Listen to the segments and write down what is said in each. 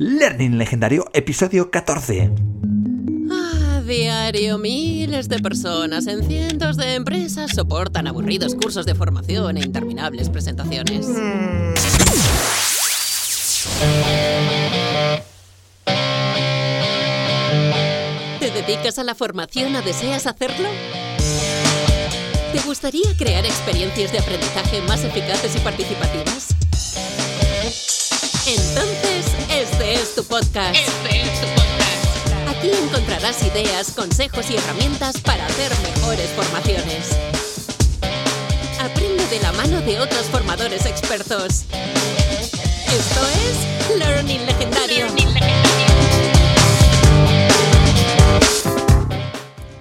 Learning Legendario, episodio 14. A diario, miles de personas en cientos de empresas soportan aburridos cursos de formación e interminables presentaciones. ¿Te dedicas a la formación o deseas hacerlo? ¿Te gustaría crear experiencias de aprendizaje más eficaces y participativas? Entonces, este es tu podcast. Este es tu podcast. Aquí encontrarás ideas, consejos y herramientas para hacer mejores formaciones. Aprende de la mano de otros formadores expertos. Esto es Learning Legendario.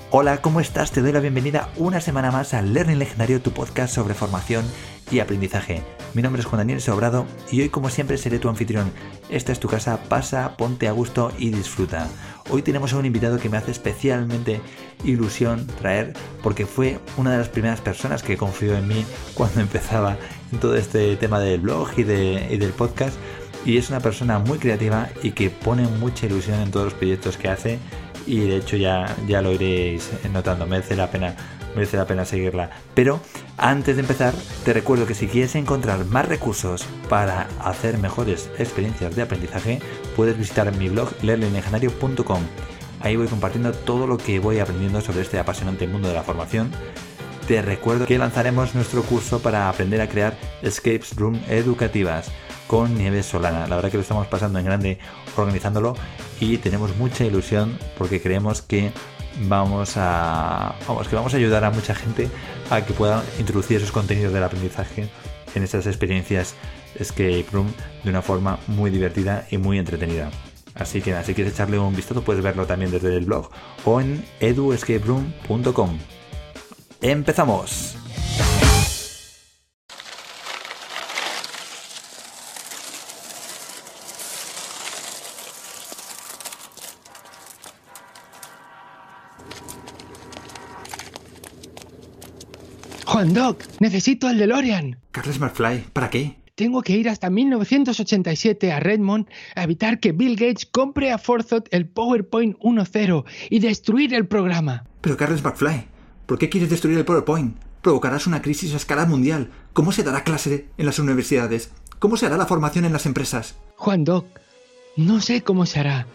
Hola, ¿cómo estás? Te doy la bienvenida una semana más a Learning Legendario, tu podcast sobre formación y aprendizaje. Mi nombre es Juan Daniel Sobrado y hoy como siempre seré tu anfitrión. Esta es tu casa, pasa, ponte a gusto y disfruta. Hoy tenemos a un invitado que me hace especialmente ilusión traer porque fue una de las primeras personas que confió en mí cuando empezaba todo este tema del blog y, de, y del podcast. Y es una persona muy creativa y que pone mucha ilusión en todos los proyectos que hace y de hecho ya, ya lo iréis notando, merece la pena merece la pena seguirla. Pero antes de empezar, te recuerdo que si quieres encontrar más recursos para hacer mejores experiencias de aprendizaje, puedes visitar mi blog learninglegendario.com. Ahí voy compartiendo todo lo que voy aprendiendo sobre este apasionante mundo de la formación. Te recuerdo que lanzaremos nuestro curso para aprender a crear escapes room educativas con Nieves Solana. La verdad que lo estamos pasando en grande organizándolo y tenemos mucha ilusión porque creemos que vamos a vamos que vamos a ayudar a mucha gente a que puedan introducir esos contenidos del aprendizaje en estas experiencias escape room de una forma muy divertida y muy entretenida. Así que si quieres echarle un vistazo puedes verlo también desde el blog o en eduescaperoom.com. ¡Empezamos! Juan Doc, necesito el DeLorean. Carles McFly, ¿para qué? Tengo que ir hasta 1987 a Redmond a evitar que Bill Gates compre a Forthought el PowerPoint 1.0 y destruir el programa. Pero Carles McFly, ¿por qué quieres destruir el PowerPoint? Provocarás una crisis a escala mundial. ¿Cómo se dará clase en las universidades? ¿Cómo se hará la formación en las empresas? Juan Doc, no sé cómo se hará,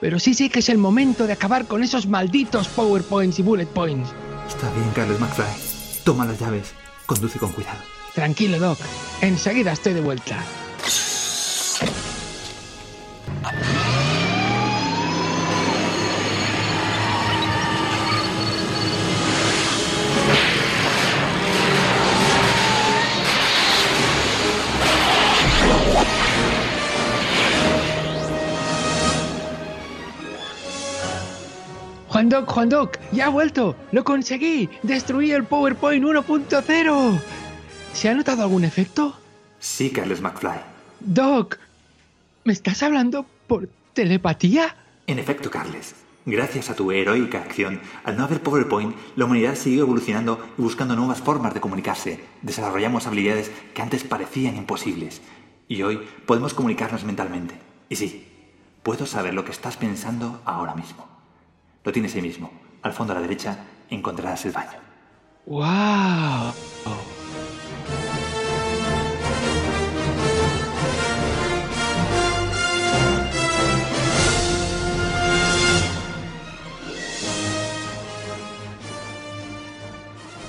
pero sí sé que es el momento de acabar con esos malditos PowerPoints y Bullet Points. Está bien, Carles McFly. Toma las llaves. Conduce con cuidado. Tranquilo, Doc. Enseguida estoy de vuelta. Juan Doc, Juan Doc, ya ha vuelto. Lo conseguí. Destruí el PowerPoint 1.0. ¿Se ha notado algún efecto? Sí, Carles McFly. Doc, ¿me estás hablando por telepatía? En efecto, Carles. Gracias a tu heroica acción, al no haber PowerPoint, la humanidad siguió evolucionando y buscando nuevas formas de comunicarse. Desarrollamos habilidades que antes parecían imposibles. Y hoy podemos comunicarnos mentalmente. Y sí, puedo saber lo que estás pensando ahora mismo. Lo tienes ahí mismo. Al fondo a la derecha encontrarás el baño. ¡Wow!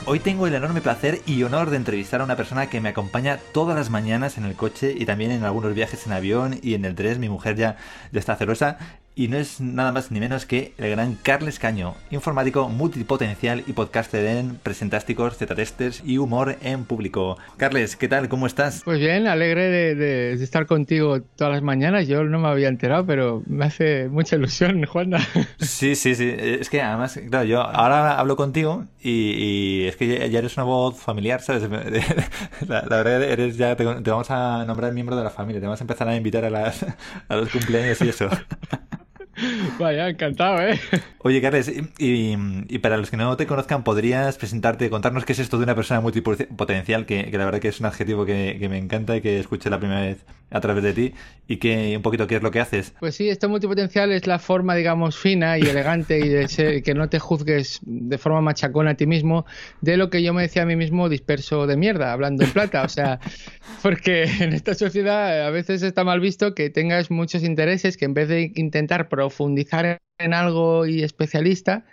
Hoy tengo el enorme placer y honor de entrevistar a una persona que me acompaña todas las mañanas en el coche y también en algunos viajes en avión y en el 3. Mi mujer ya, ya está celosa y no es nada más ni menos que el gran Carles Caño, informático multipotencial y podcaster en Presentásticos, Z-Testers y Humor en Público. Carles, ¿qué tal? ¿Cómo estás? Pues bien, alegre de, de, de, estar contigo todas las mañanas. Yo no me había enterado, pero me hace mucha ilusión, Juanda. Sí, sí, sí. Es que además, claro, yo ahora hablo contigo y, y es que ya eres una voz familiar, ¿sabes? La, la verdad, eres ya te, te, vamos a nombrar miembro de la familia, te vamos a empezar a invitar a, las, a los cumpleaños y eso. Vaya, encantado, ¿eh? Oye, Carles, y, y, para los que no te conozcan, ¿podrías presentarte, contarnos qué es esto de una persona multipotencial? Que, la verdad que es un adjetivo que, que, me encanta y que escuché la primera vez a través de ti. Y que un poquito qué es lo que haces. Pues sí, esto multipotencial es la forma, digamos, fina y elegante y de ser, que no te juzgues de forma machacona a ti mismo de lo que yo me decía a mí mismo disperso de mierda, hablando en plata. O sea, porque en esta sociedad a veces está mal visto que tengas muchos intereses que en vez de intentar profundizar en algo y especialista,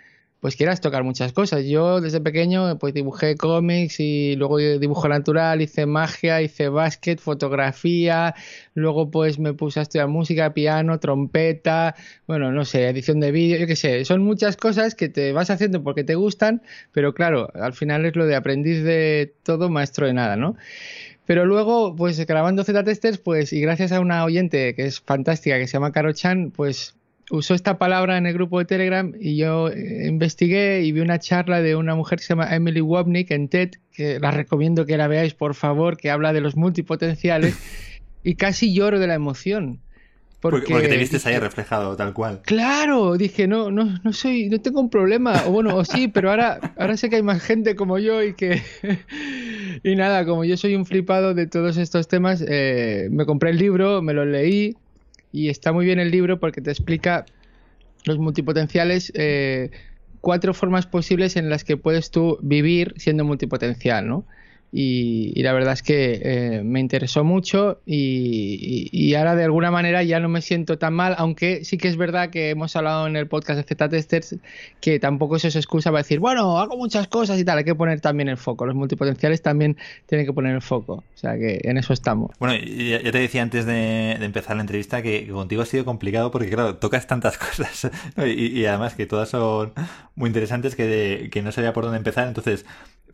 pues quieras tocar muchas cosas. Yo desde pequeño pues dibujé cómics y luego dibujo natural, hice magia, hice básquet, fotografía, luego pues me puse a estudiar música, piano, trompeta, bueno, no sé, edición de vídeo, yo qué sé, son muchas cosas que te vas haciendo porque te gustan, pero claro, al final es lo de aprendiz de todo, maestro de nada, ¿no? Pero luego, pues grabando Z-Testers, pues, y gracias a una oyente que es fantástica, que se llama Caro Chan, pues usó esta palabra en el grupo de Telegram y yo eh, investigué y vi una charla de una mujer que se llama Emily Wapnick en TED, que la recomiendo que la veáis, por favor, que habla de los multipotenciales, y casi lloro de la emoción. Porque, te viste ahí reflejado, tal cual. Claro, dije, no, no, no soy, no tengo un problema. O bueno, o sí, pero ahora, ahora sé que hay más gente como yo y que. y nada, como yo soy un flipado de todos estos temas, eh, me compré el libro, me lo leí y está muy bien el libro porque te explica los multipotenciales, eh, cuatro formas posibles en las que puedes tú vivir siendo multipotencial, ¿no? Y, la verdad es que eh, me interesó mucho y, ahora de alguna manera ya no me siento tan mal, aunque sí que es verdad que hemos hablado en el podcast de Z-Testers que tampoco eso es excusa para decir, bueno, hago muchas cosas y tal, hay que poner también el foco, los multipotenciales también tienen que poner el foco, o sea que en eso estamos. Bueno, ya te decía antes de, empezar la entrevista que, contigo ha sido complicado porque claro, tocas tantas cosas y, además que todas son muy interesantes que, que no sabía por dónde empezar, entonces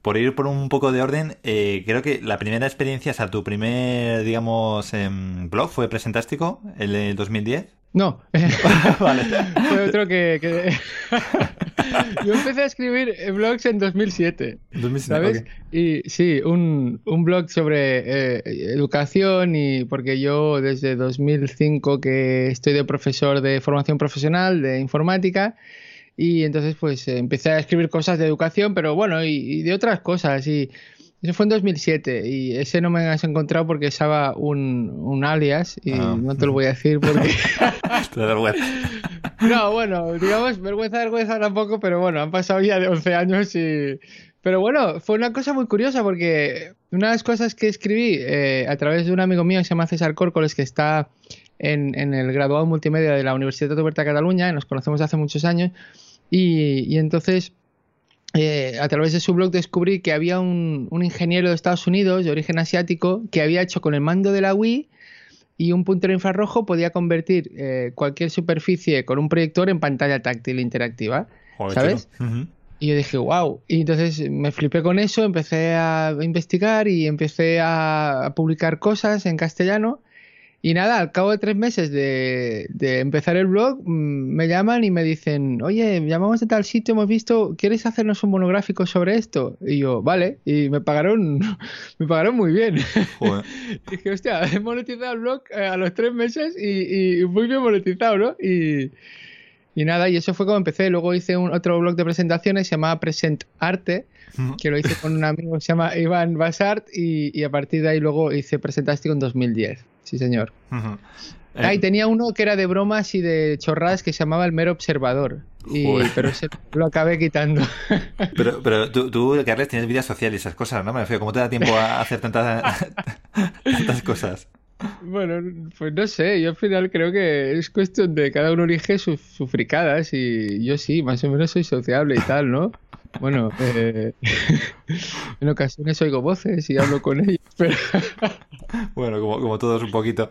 por ir por un poco de orden, eh, creo que la primera experiencia, o sea, tu primer, digamos, em, blog fue Presentástico, el de 2010. No, vale. fue otro que... Yo empecé a escribir blogs en 2007, 2007 ¿sabes? Y sí, un, un blog sobre eh, educación y porque yo desde 2005 que estoy de profesor de formación profesional de informática y entonces pues empecé a escribir cosas de educación, pero bueno, y, de otras cosas. Y eso fue en 2007 y ese no me has encontrado porque estaba un, un alias y ah. no te lo voy a decir porque... no, bueno, digamos, vergüenza, vergüenza tampoco, pero bueno, han pasado ya de 11 años y... Pero bueno, fue una cosa muy curiosa porque una de las cosas que escribí eh, a través de un amigo mío que se llama César Córcoles, que está en, en el graduado multimedia de la Universidad de Oberta Cataluña, y nos conocemos hace muchos años, y, entonces, eh, a través de su blog descubrí que había un, ingeniero de Estados Unidos de origen asiático que había hecho con el mando de la Wii y un puntero infrarrojo podía convertir eh, cualquier superficie con un proyector en pantalla táctil interactiva. ¿Sabes? Y yo dije, wow. Y entonces me flipé con eso, empecé a investigar y empecé a publicar cosas en castellano. Y nada, al cabo de tres meses de, empezar el blog, mm, me llaman y me dicen, oye, llamamos de tal sitio, hemos visto, ¿quieres hacernos un monográfico sobre esto? Y yo, vale, y me pagaron, me pagaron muy bien. y dije, hostia, he monetizado el blog eh, a los tres meses y, muy bien monetizado, ¿no? Y, y, nada, y eso fue como empecé. Luego hice un otro blog de presentaciones, se llamaba Present Arte, que lo hice con un amigo que se llama Iván Basart, y, y a partir de ahí luego hice Presentástico en 2010 sí señor. Ah, y tenía uno que era de bromas y de chorradas que se llamaba El Mero Observador. Y, pero ese lo acabé quitando. Pero, pero tú, tú, Carles, tienes vida social y esas cosas, ¿no? Me refiero, ¿cómo te da tiempo a hacer tantas, tantas cosas? Bueno, pues no sé, yo al final creo que es cuestión de cada uno elige sus, fricadas y yo sí, más o menos soy sociable y tal, ¿no? Bueno, eh, en ocasiones oigo voces y hablo con ellos, pero... bueno, como todos un poquito.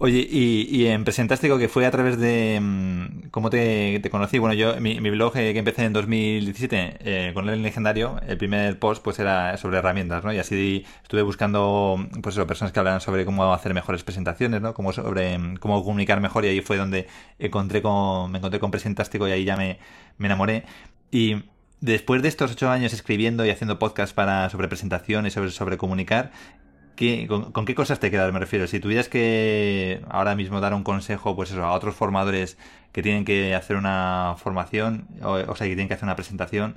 Oye, y, en Presentástico, que fue a través de... Mm, ¿Cómo te, conocí? Bueno, yo, mi, blog eh, que empecé en 2017 eh, con el legendario, el primer post pues era sobre herramientas, ¿no? Y así estuve buscando, pues eso, personas que hablaran sobre cómo hacer mejores presentaciones, ¿no? Cómo, sobre, cómo comunicar mejor y ahí fue donde encontré con, me encontré con Presentástico y ahí ya me, me enamoré. Y Después de estos ocho años escribiendo y haciendo podcasts para, sobre presentaciones, sobre, sobre comunicar, ¿qué- con, qué cosas te quedas? Me refiero, si tuvieras que ahora mismo dar un consejo, pues eso, a otros formadores que tienen que hacer una formación, o, o sea, que tienen que hacer una presentación,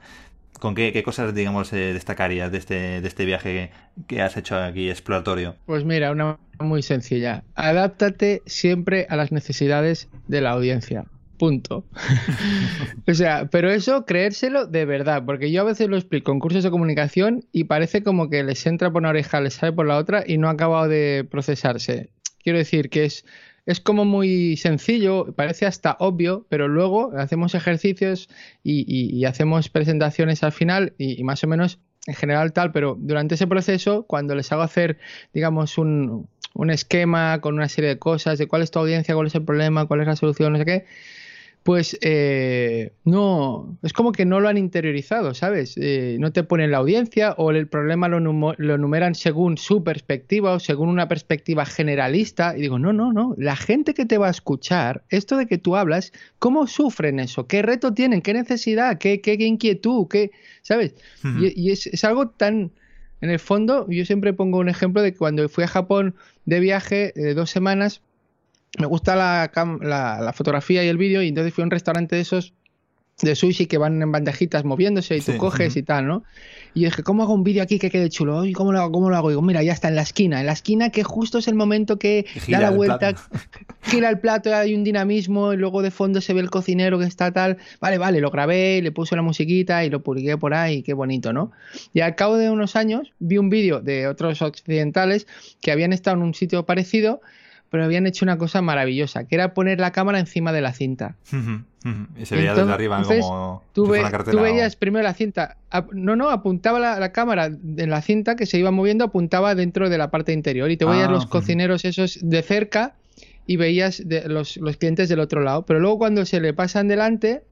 ¿con qué, cosas, digamos, eh, destacarías de este, de este viaje que, que has hecho aquí exploratorio? Pues mira, una muy sencilla. Adáptate siempre a las necesidades de la audiencia. Punto. o sea, pero eso creérselo de verdad, porque yo a veces lo explico en cursos de comunicación y parece como que les entra por una oreja, les sale por la otra y no ha acabado de procesarse. Quiero decir que es, es como muy sencillo, parece hasta obvio, pero luego hacemos ejercicios y, hacemos presentaciones al final y, y más o menos en general tal, pero durante ese proceso, cuando les hago hacer, digamos, un, un esquema con una serie de cosas, de cuál es tu audiencia, cuál es el problema, cuál es la solución, no sé qué, pues eh, no, es como que no lo han interiorizado, ¿sabes? Eh, no te ponen la audiencia o el problema lo, lo enumeran según su perspectiva o según una perspectiva generalista. Y digo, no, no, no, la gente que te va a escuchar, esto de que tú hablas, ¿cómo sufren eso? ¿Qué reto tienen? ¿Qué necesidad? ¿Qué, qué, qué inquietud? ¿Qué, ¿Sabes? Y, y es, es algo tan... En el fondo, yo siempre pongo un ejemplo de que cuando fui a Japón de viaje de dos semanas, me gusta la, cam- la, la fotografía y el vídeo y entonces fui a un restaurante de esos de sushi que van en bandejitas moviéndose y tú Sí, coges y tal, ¿no? Y dije, ¿cómo hago un vídeo aquí que quede chulo? ¿Y cómo lo hago? ¿Cómo lo hago? Y digo, mira, ya está en la esquina, en la esquina que justo es el momento que Gira da la el vuelta, plato. gira el plato, hay un dinamismo y luego de fondo se ve el cocinero que está tal. Vale, vale, lo grabé, le puse la musiquita y lo publiqué por ahí, qué bonito, ¿no? Y al cabo de unos años vi un vídeo de otros occidentales que habían estado en un sitio parecido, pero habían hecho una cosa maravillosa, que era poner la cámara encima de la cinta. y se veía desde Entonces, arriba como Tú, ve- tú o- veías primero la cinta, no, no, apuntaba la, la cámara en la cinta que se iba moviendo, apuntaba dentro de la parte interior y te veías Ah, los cocineros esos de cerca y veías de- los, los clientes del otro lado. Pero luego cuando se le pasan delante,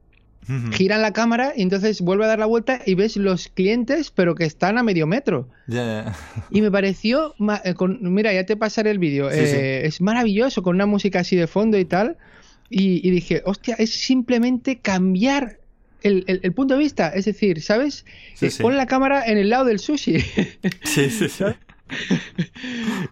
Giran la cámara y entonces vuelve a dar la vuelta y ves los clientes pero que están a medio metro. Y me pareció, eh, con- mira, ya te pasaré el vídeo, Sí, eh, es maravilloso con una música así de fondo y tal. Y, y dije, hostia, es simplemente cambiar el, el- el punto de vista. Es decir, ¿sabes? Sí, Eh. Pon la cámara en el lado del sushi. Sí, sí, sí.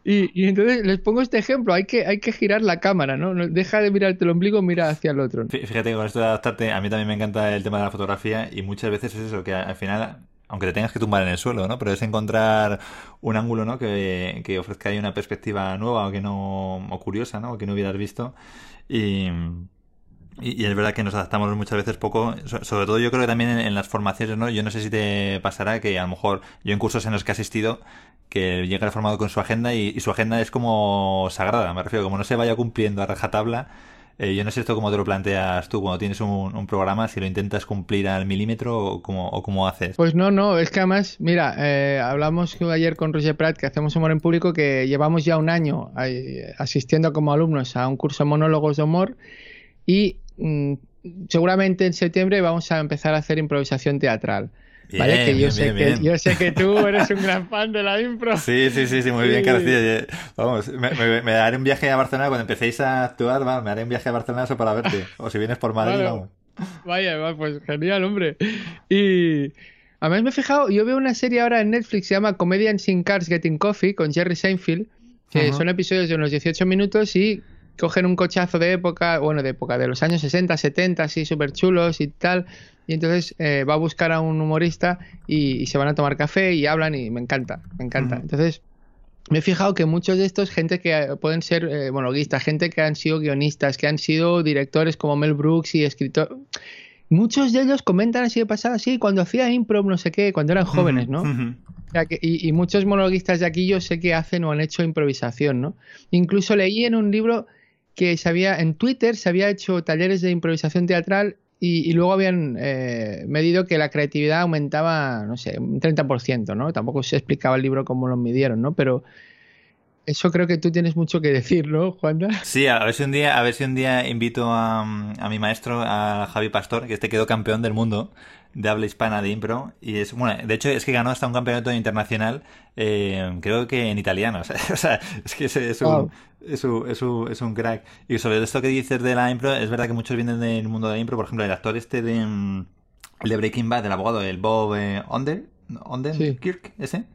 y, entonces les pongo este ejemplo, hay que, hay que girar la cámara, ¿no? No- Deja de mirarte el ombligo, mira hacia el otro. Fí- Fíjate con esto de adaptarte, a mí también me encanta el tema de la fotografía y muchas veces es eso, que al final, aunque te tengas que tumbar en el suelo, ¿no? Pero es encontrar un ángulo, ¿no? Que, que ofrezca ahí una perspectiva nueva o que no, o curiosa, ¿no? O que no hubieras visto. Y, y, es verdad que nos adaptamos muchas veces poco, so- sobre todo yo creo que también en, las formaciones, ¿no? Yo no sé si te pasará que a lo mejor yo en cursos en los que he asistido, que llega formado con su agenda y, su agenda es como sagrada, me refiero, como no se vaya cumpliendo a rajatabla, eh, yo no sé esto cómo te lo planteas tú cuando tienes un, programa, si lo intentas cumplir al milímetro o cómo, o cómo haces. Pues no, no, es que además, mira, eh, hablamos ayer con Roger Pratt, que hacemos humor en público, que llevamos ya un año eh, asistiendo como alumnos a un curso de monólogos de humor y mm, seguramente en septiembre vamos a empezar a hacer improvisación teatral. ¿Vale? Bien, Que yo bien, sé bien, que bien. yo sé que tú eres un gran fan de la impro. Sí, sí, sí, sí, muy bien, Sí. García. Eh, Vamos, me, me- me daré un viaje a Barcelona cuando empecéis a actuar, va, me haré un viaje a Barcelona para verte. O si vienes por Madrid, vamos. Vaya, va, pues genial, hombre. Y además me he fijado, yo veo una serie ahora en Netflix, se llama Comedians in Cars Getting Coffee con Jerry Seinfeld, que son episodios de unos 18 minutos y cogen un cochazo de época, bueno, de época, de los años 60, 70, así súper chulos y tal. Y entonces eh, va a buscar a un humorista y, y se van a tomar café y hablan y me encanta, me encanta. Entonces me he fijado que muchos de estos, gente que eh, pueden ser eh, monologuistas, gente que han sido guionistas, que han sido directores como Mel Brooks y escritor, muchos de ellos comentan así de pasada, sí, cuando hacía impro, no sé qué, cuando eran jóvenes, ¿no? Ujú. O sea que- y, y muchos monologuistas de aquí yo sé que hacen o han hecho improvisación, ¿no? Incluso leí en un libro que se había, en Twitter se había hecho talleres de improvisación teatral y, y luego habían eh, medido que la creatividad aumentaba, no sé, un 30%, ¿no? Tampoco se explicaba el libro cómo lo midieron, ¿no? Pero eso creo que tú tienes mucho que decir, ¿no, Juanda? Sí, a ver si un día, a ver si un día invito a, a mi maestro, a Javi Pastor, que este quedó campeón del mundo de habla hispana de impro. Y es, bueno, de hecho es que ganó hasta un campeonato internacional, eh, creo que en italiano. O sea, o sea, es que es, es un, Wow. es, un, es, un, es un crack. Y sobre esto que dices de la impro, es verdad que muchos vienen del mundo de la impro. Por ejemplo, el actor este de, mm, de Breaking Bad, el abogado, el Bob eh, Onder, Sí. Odenkirk, ese.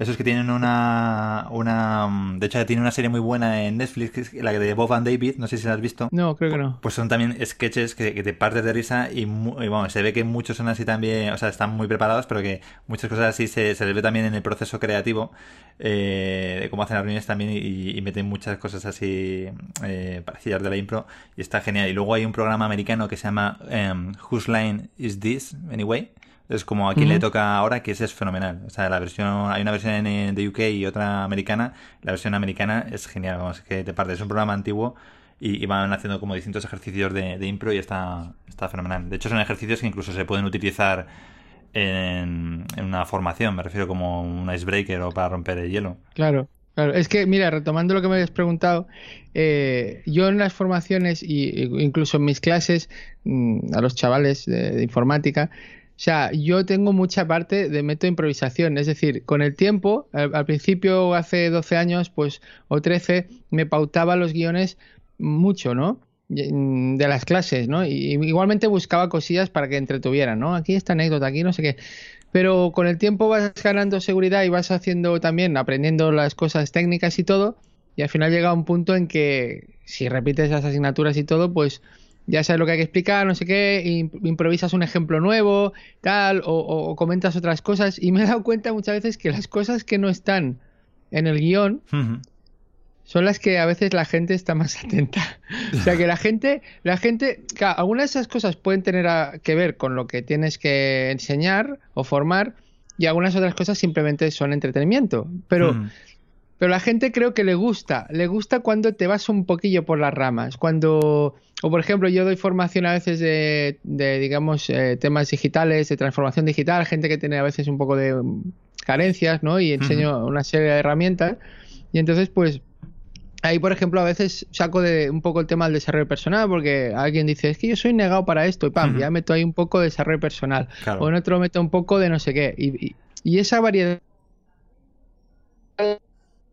Esos que tienen una, una... De hecho, tiene una serie muy buena en Netflix, que es la de Bob and David, no sé si la has visto. No, creo que no. Pues son también sketches que, que te partes de risa y, y, bueno, se ve que muchos son así también, o sea, están muy preparados, pero que muchas cosas así se, se les ve también en el proceso creativo, eh, de cómo hacen las reuniones también y, y meten muchas cosas así eh, parecidas de la impro y está genial. Y luego hay un programa americano que se llama em, Whose Line Is This Anyway? Es como a quien le toca ahora, que ese es fenomenal. O sea, la versión, hay una versión en, de UK y otra americana. La versión americana es genial, vamos, que te parte. Es un programa antiguo y, y van haciendo como distintos ejercicios de, de impro y está, está fenomenal. De hecho, son ejercicios que incluso se pueden utilizar en, en una formación, me refiero como un icebreaker o para romper el hielo. Claro, claro. Es que, mira, retomando lo que me habías preguntado, eh, yo en las formaciones y e incluso en mis clases mm, a los chavales de, de informática, sea, yo tengo mucha parte de método improvisación. Es decir, con el tiempo, al, al principio, hace 12 años, pues, o 13, me pautaba los guiones mucho, ¿no? Mm, De las clases, ¿no? Y igualmente buscaba cosillas para que entretuvieran, ¿no? Aquí esta anécdota, aquí no sé qué. Pero con el tiempo vas ganando seguridad y vas haciendo también, aprendiendo las cosas técnicas y todo. Y al final llega un punto en que si repites las asignaturas y todo, pues ya sabes lo que hay que explicar, no sé qué, im- improvisas un ejemplo nuevo, tal, o, o- o comentas otras cosas. Y me he dado cuenta muchas veces que las cosas que no están en el guion son las que a veces la gente está más atenta. O sea que la gente, la gente, claro, algunas de esas cosas pueden tener a- que ver con lo que tienes que enseñar o formar y algunas otras cosas simplemente son entretenimiento. Pero. Pero la gente creo que le gusta, le gusta cuando te vas un poquillo por las ramas, cuando, o por ejemplo, yo doy formación a veces de, de, digamos, eh, temas digitales, de transformación digital, gente que tiene a veces un poco de carencias, ¿no? Y enseño una serie de herramientas y entonces, pues, Ahí, por ejemplo, a veces saco de un poco el tema del desarrollo personal, porque alguien dice, es que yo soy negado para esto, y pam, ya meto ahí un poco de desarrollo personal. Claro. O en otro meto un poco de no sé qué. Y, y- y esa variedad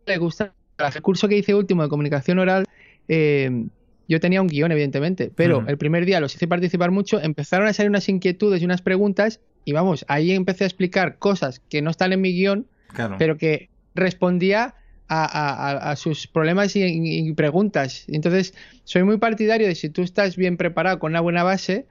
le gusta. El curso que hice último de comunicación oral, eh, yo tenía un guion, evidentemente, pero el primer día los hice participar mucho, empezaron a salir unas inquietudes y unas preguntas, y vamos, ahí empecé a explicar cosas que no están en mi guion, Claro. pero que respondía a, a- a- a sus problemas y, y preguntas. Entonces, soy muy partidario de si tú estás bien preparado con una buena base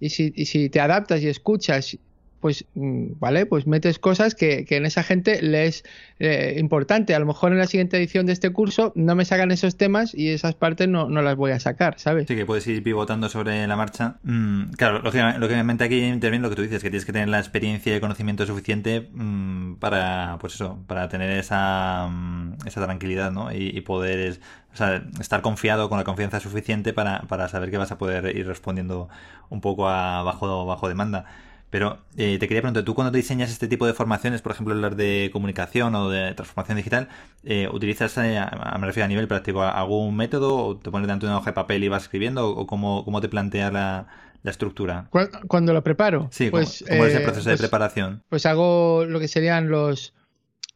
y si, y si te adaptas y escuchas, pues, mm, vale, pues metes cosas que, que en esa gente le es eh, importante. A lo mejor en la siguiente edición de este curso no me sacan esos temas y esas partes no, no las voy a sacar, ¿sabes? Sí, que puedes ir pivotando sobre la marcha. Mm, claro, lógicamente, aquí interviene lo que tú dices, que tienes que tener la experiencia y el conocimiento suficiente mm, para, pues eso, para tener esa, mm, esa tranquilidad, ¿no? Y, y poder, es- o sea, estar confiado con la confianza suficiente para, para saber que vas a poder ir respondiendo un poco a bajo, bajo demanda. Pero eh, te quería preguntar, tú cuando te diseñas este tipo de formaciones, por ejemplo, las de comunicación o de transformación digital, eh, ¿utilizas, eh, a- me refiero a nivel práctico, algún método o te pones delante de una hoja de papel y vas escribiendo o cómo, cómo te planteas la, la estructura? Cu- Cuando lo preparo, Sí, pues, ¿cómo, cómo es el eh, proceso de pues- preparación? pues hago lo que serían los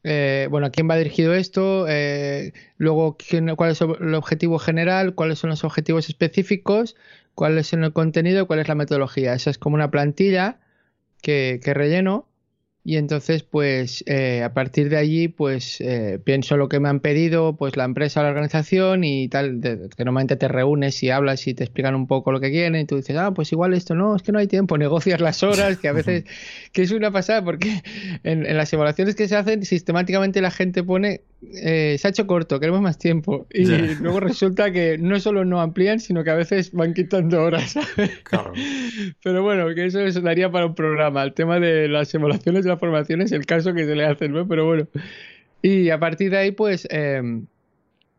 eh, bueno, a quién va dirigido esto, eh, luego quién- cuál es el objetivo general, cuáles son los objetivos específicos, cuál es el contenido cuál es la metodología. Esa es como una plantilla que, que relleno y entonces pues eh, a partir de allí pues eh, pienso lo que me han pedido pues la empresa o la organización y tal, de- que normalmente te reúnes y hablas y te explican un poco lo que quieren y tú dices, ah, pues igual esto no, es que no hay tiempo, negocias las horas, que a veces, que es una pasada porque en, en las evaluaciones que se hacen sistemáticamente la gente pone, eh, se ha hecho corto, queremos más tiempo y luego resulta que no solo no amplían, sino que a veces van quitando horas. Claro. Pero bueno, que eso eso daría para un programa. El tema de las evaluaciones de la formación es el caso que se le hace. Pero bueno. Y a partir de ahí, pues, eh,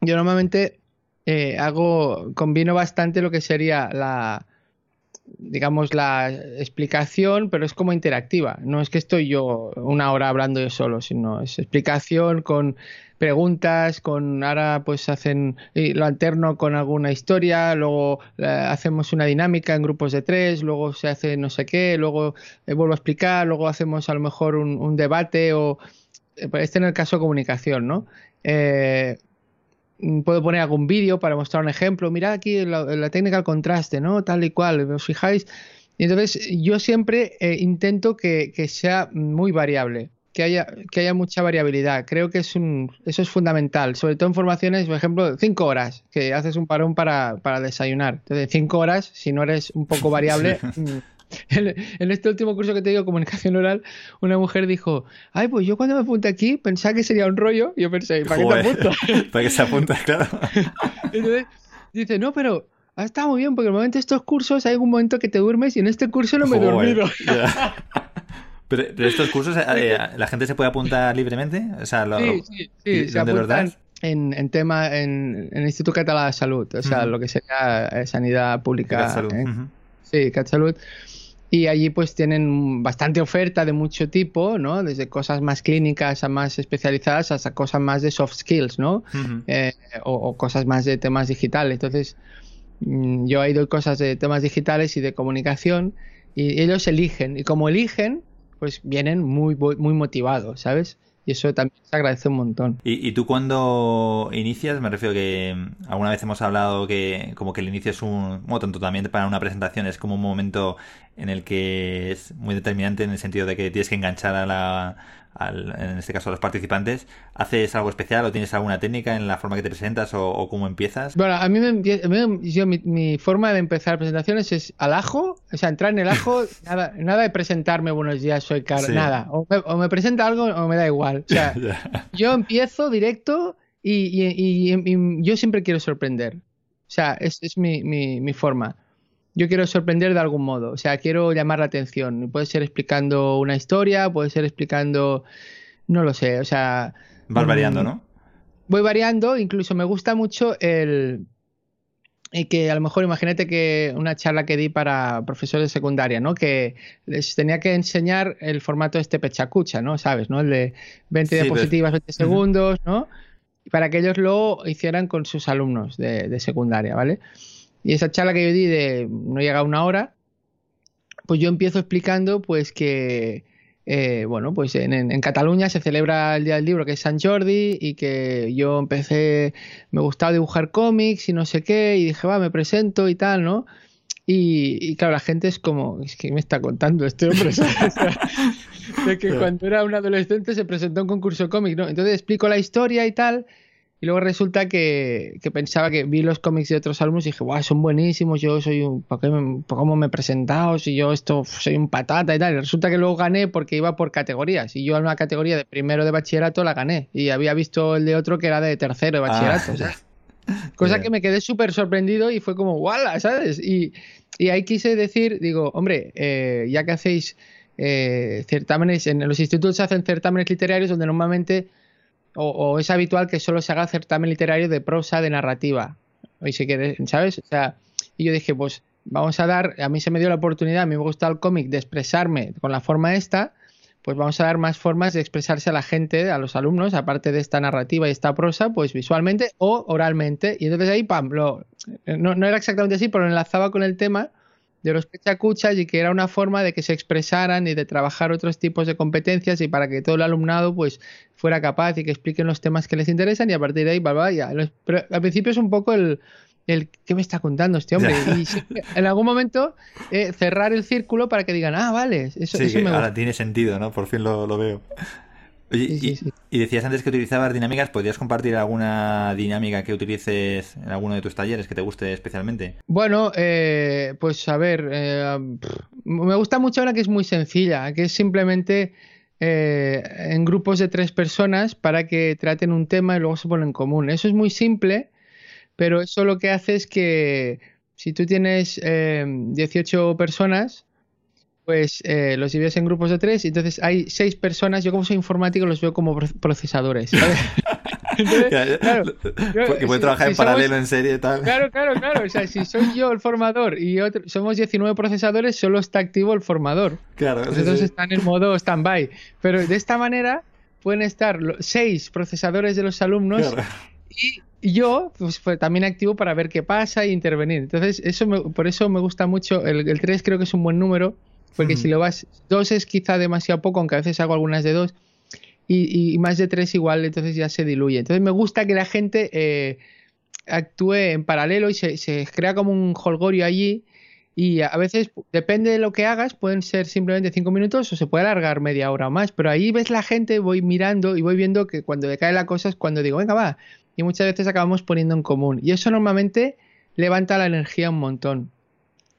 yo normalmente eh, hago, combino bastante lo que sería la, digamos, la explicación, pero es como interactiva. No es que estoy yo una hora hablando yo solo, sino es explicación con preguntas, con ahora pues hacen lo alterno con alguna historia, luego eh, hacemos una dinámica en grupos de tres, luego se hace no sé qué, luego eh, vuelvo a explicar, luego hacemos a lo mejor un, debate o eh, este en el caso de comunicación, ¿no? Puedo poner algún vídeo para mostrar un ejemplo. Mirad aquí la, la técnica del contraste, ¿no? Tal y cual, ¿os fijáis? Y entonces yo siempre intento que, que sea muy variable. Que haya, que haya mucha variabilidad. Creo que es un, eso es fundamental, sobre todo en formaciones, por ejemplo, cinco horas, que haces un parón para, para desayunar. Entonces, cinco horas, si no eres un poco variable. mm, En, en este último curso que te digo, comunicación oral, una mujer dijo, ay, pues yo cuando me apunté aquí pensaba que sería un rollo. Y yo pensé, ¿para qué Joder, te apuntas? Para que se apunte, claro. Entonces, dice, no, pero ha estado muy bien, porque normalmente estos cursos hay algún momento que te duermes y en este curso no me he Joder, dormido. ya. Pero, pero estos cursos, eh, eh, ¿la gente se puede apuntar libremente? O sea, lo- Sí, sí, ¿y sí, se apuntan en, en tema, en, en el Instituto Català de Salud, o sea, Ujú. lo que sería eh, sanidad pública. Salud. eh, Ujú. Sí, CatSalud. Y allí pues tienen bastante oferta de mucho tipo, ¿no? Desde cosas más clínicas a más especializadas hasta cosas más de soft skills, ¿no? Ujú. Eh, o, o cosas más de temas digitales. Entonces, mm, yo ahí doy cosas de temas digitales y de comunicación y ellos eligen. Y como eligen, pues vienen muy, muy motivados, ¿sabes? Y eso también se agradece un montón. ¿Y, y tú cuando inicias, me refiero que mm, alguna vez hemos hablado que como que el inicio es un, bueno, tanto también para una presentación es como un momento en el que es muy determinante en el sentido de que tienes que enganchar a la, al- en este caso a los participantes. ¿Haces algo especial o tienes alguna técnica en la forma que te presentas o, o cómo empiezas? Bueno, a mí me, empie- a mí me- yo, mi, mi forma de empezar presentaciones es al ajo, o sea, entrar en el ajo, nada, nada de presentarme buenos días, soy Carlos, Sí. nada. O me, o me presenta algo o me da igual. O sea, yo empiezo directo y, y- y- y yo siempre quiero sorprender. O sea, es, es mi, mi- mi forma. Yo quiero sorprender de algún modo. O sea, quiero llamar la atención. Puede ser explicando una historia, puede ser explicando. No lo sé. O sea. Vas variando, mm, ¿no? Voy variando. Incluso me gusta mucho el. Y que a lo mejor imagínate que una charla que di para profesores de secundaria, ¿no? Que les tenía que enseñar el formato este pechacucha, ¿no? ¿Sabes? ¿No? El de 20 Sí, pero- diapositivas, 20 Ujú. segundos, ¿no? Para que ellos lo hicieran con sus alumnos de, de secundaria, ¿vale? Y esa charla que yo di de no llega a una hora, pues yo empiezo explicando pues que, eh, bueno, pues en, en- Cataluña se celebra el Día del Libro, que es San Jordi, y que yo empecé, me gustaba dibujar cómics y no sé qué, y dije, va, me presento y tal, ¿no? Y, y claro, la gente es como, es que me está contando este hombre, de que cuando era un adolescente se presentó a un concurso de cómics, ¿no? Entonces explico la historia y tal, y luego resulta que, que pensaba que vi los cómics de otros alumnos y dije, guau, son buenísimos, yo soy un, ¿por qué me- por ¿cómo me he presentado? Si yo esto soy un patata y tal. Y resulta que luego gané porque iba por categorías, y yo en una categoría de primero de bachillerato la gané, y había visto el de otro que era de tercero de bachillerato, Ah, ¿sabes? Cosa que me quedé súper sorprendido y fue como, ¡wala! ¿Sabes? Y, y ahí quise decir, digo, hombre, eh, ya que hacéis eh, certámenes, en los institutos se hacen certámenes literarios donde normalmente, o, es habitual que solo se haga certamen literario de prosa, de narrativa. Y ¿sabes? O sea, y yo dije, pues vamos a dar, a mí se me dio la oportunidad, a mí me gusta el cómic, de expresarme con la forma esta, pues vamos a dar más formas de expresarse a la gente, a los alumnos, aparte de esta narrativa y esta prosa, pues visualmente o oralmente. Y entonces ahí, pam, lo, no, era exactamente así, pero enlazaba con el tema de los pechacuchas y que era una forma de que se expresaran y de trabajar otros tipos de competencias y para que todo el alumnado pues fuera capaz y que expliquen los temas que les interesan y a partir de ahí, va, ya. Los- Pero al principio es un poco el, el ¿qué me está contando este hombre? Y siempre, en algún momento eh, cerrar el círculo para que digan, ah, vale, eso, Sí, eso me ahora gusta. tiene sentido, ¿no? Por fin lo, lo veo. Oye, Sí, y, sí. y decías antes que utilizabas dinámicas, ¿podrías compartir alguna dinámica que utilices en alguno de tus talleres que te guste especialmente? Bueno, eh, pues a ver, eh, me gusta mucho una que es muy sencilla, que es simplemente eh, en grupos de tres personas para que traten un tema y luego se ponen en común. Eso es muy simple, pero eso lo que hace es que si tú tienes eh, 18 personas, pues eh, los divides en grupos de tres y entonces hay seis personas, yo como soy informático los veo como pro- procesadores. ¿sabes? Entonces, claro, Porque puede si- trabajar si en somos- paralelo en serie y tal. Claro, claro, claro. O sea, si soy yo el formador y otro- somos 19 procesadores, solo está activo el formador. Claro, sí, Los otros sí. están en modo stand-by. Pero de esta manera pueden estar seis procesadores de los alumnos Claro. y yo pues, fue también activo para ver qué pasa e intervenir. Entonces, eso me- por eso me gusta mucho. El, el 3 creo que es un buen número, porque si lo vas. 2 es quizá demasiado poco, aunque a veces hago algunas de 2. Y, y más de 3 igual, entonces ya se diluye. Entonces me gusta que la gente eh, actúe en paralelo y se, se crea como un holgorio allí. Y a veces, depende de lo que hagas, pueden ser simplemente cinco minutos o se puede alargar media hora o más. Pero ahí ves la gente, voy mirando y voy viendo que cuando decae la cosa es cuando digo, venga, va. Y muchas veces acabamos poniendo en común. Y eso normalmente levanta la energía un montón.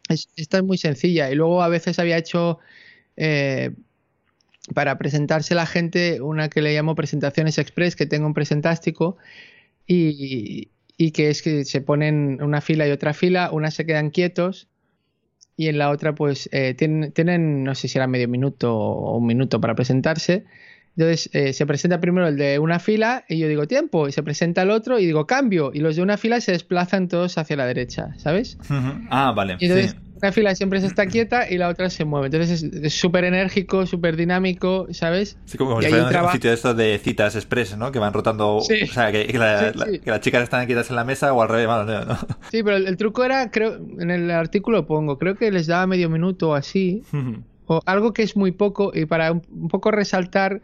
Es- esta es muy sencilla. Y luego a veces había hecho eh, para presentarse la gente una que le llamo presentaciones express, que tengo un presentástico y, y que es que se ponen una fila y otra fila, unas se quedan quietos y en la otra pues eh, tienen, tienen, no sé si era medio minuto o un minuto para presentarse. Entonces eh, se presenta primero el de una fila y yo digo tiempo y se presenta el otro y digo cambio y los de una fila se desplazan todos hacia la derecha, ¿sabes? ah, vale. Y entonces sí. una fila siempre se está quieta y la otra se mueve. Entonces es- súper enérgico, súper dinámico, ¿sabes? Sí, como si fuera un sitio de estos de citas express, ¿no? Que van rotando. Sí. O sea, que, que la- Sí, la- sí. que las chicas están quietas en la mesa o al revés, vamos, no, no. Sí, pero el, el truco era, creo, en el artículo pongo, creo que les daba medio minuto o así, o algo que es muy poco, y para un, un poco resaltar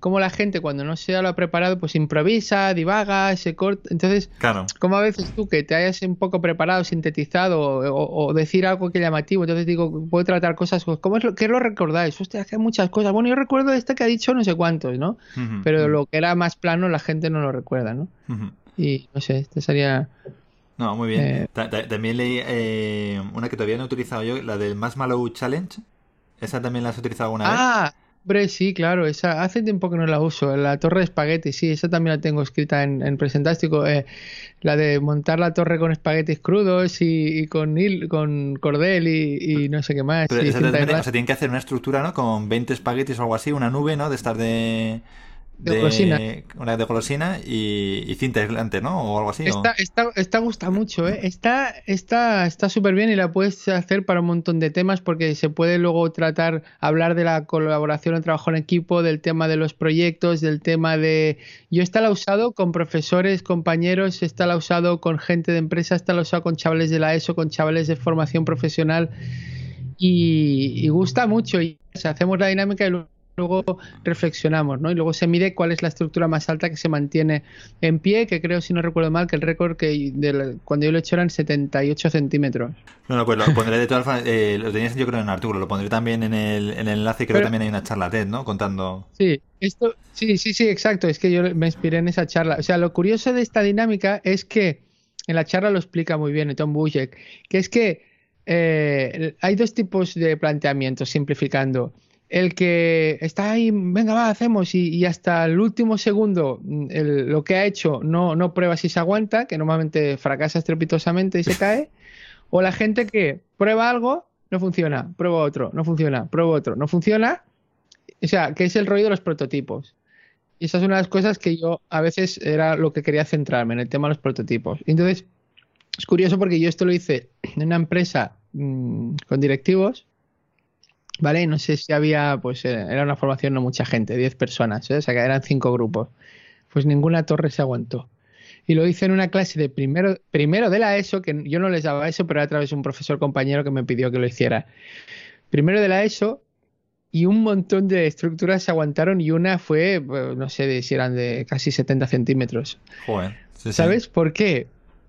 cómo la gente cuando no se lo ha preparado, pues improvisa, divaga, se corta. Entonces, Claro. como a veces tú que te hayas un poco preparado, sintetizado o, decir algo que llamativo, entonces digo, puedo tratar cosas, pues, ¿cómo es lo, ¿qué lo recordáis? Hostia, que hay muchas cosas. Bueno, yo recuerdo esta que ha dicho no sé cuántos, ¿no? Pero lo que era más plano la gente no lo recuerda, ¿no? Y no sé, este sería... No, muy bien. Eh, Ta- ta- también leí eh, una que todavía no he utilizado yo, la del Marshmallow Challenge. ¿Esa también la has utilizado alguna vez? Ah, hombre, sí, claro, esa hace tiempo que no la uso, la torre de espagueti, sí, esa también la tengo escrita en, en Presentástico, eh, la de montar la torre con espaguetis crudos y, y con cordel y, y no sé qué más. Pero o sea, tienen que hacer una estructura, ¿no? Con 20 espaguetis o algo así, una nube, ¿no? De estar de... De golosina. Una de golosina y, y cinta aislante, ¿no? O algo así. o- Esta, esta, esta gusta mucho, ¿eh? Esta está está súper bien y la puedes hacer para un montón de temas porque se puede luego tratar, hablar de la colaboración, el trabajo en equipo, del tema de los proyectos, del tema de... Yo esta la he usado con profesores, compañeros, esta la he usado con gente de empresa, esta la he usado con chavales de la ESO, con chavales de formación profesional y, y gusta mucho. Y o sea, hacemos la dinámica y luego luego reflexionamos, ¿no? Y luego se mide cuál es la estructura más alta que se mantiene en pie, que creo, si no recuerdo mal, que el récord que de la- cuando yo lo he hecho eran 78 centímetros. No, no, pues lo pondré de todas formas. eh, lo tenías yo creo en un artículo, lo pondré también en el, en el enlace. Creo Pero- que también hay una charla TED, ¿no? Contando. Sí, esto, sí, sí, sí, exacto. Es que yo me inspiré en esa charla. O sea, lo curioso de esta dinámica es que en la charla lo explica muy bien Tom Bujek, que es que eh, hay dos tipos de planteamientos, simplificando. El que está ahí, venga, va, hacemos, y, y hasta el último segundo mm, el- lo que ha hecho no, no prueba si se aguanta, que normalmente fracasa estrepitosamente y se cae. O la gente que prueba algo, no funciona, prueba otro, no funciona, prueba otro, no funciona, o sea, que es el rollo de los prototipos. Y esa es una de las cosas que yo a veces era lo que quería centrarme en el tema de los prototipos. Entonces, es curioso porque yo esto lo hice en una empresa mm, con directivos, ¿vale? No sé si había, pues eh, era una formación no mucha gente, 10 personas, ¿eh? o sea que eran cinco grupos. Pues ninguna torre se aguantó. Y lo hice en una clase de primero, primero de la ESO, que yo no les daba eso, pero era a través de un profesor compañero que me pidió que lo hiciera. Primero de la ESO, y un montón de estructuras se aguantaron y una fue, eh, no sé si eran de casi 70 centímetros. Joder. sí, sí. ¿Sabes por qué?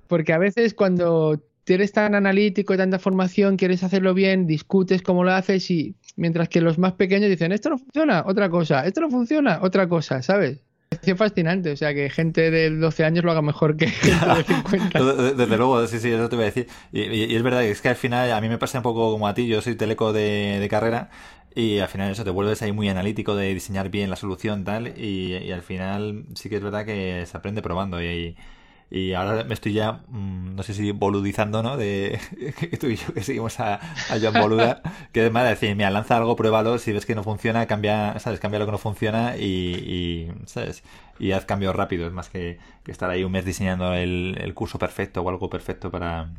Porque a veces cuando eres tan analítico y tanta formación, quieres hacerlo bien, discutes cómo lo haces y mientras que los más pequeños dicen, esto no funciona, otra cosa, esto no funciona, otra cosa, ¿sabes? Es fascinante, o sea, que gente de 12 años lo haga mejor que gente de 50. Desde, desde luego, sí, sí, eso te voy a decir. Y, y- y es verdad, es que al final a mí me pasa un poco como a ti, yo soy teleco de, de carrera y al final eso te vuelves ahí muy analítico de diseñar bien la solución tal y, y al final sí que es verdad que se aprende probando y, y ahora me estoy ya, mm, no sé si boludizando, ¿no? De que tú y yo que seguimos a, a Joan Boluda, que es más decir, mira, lanza algo, pruébalo, si ves que no funciona, cambia, ¿sabes? Cambia lo que no funciona y, y, ¿sabes? Y haz cambios rápidos, más que, que estar ahí un mes diseñando el, el curso perfecto o algo perfecto para,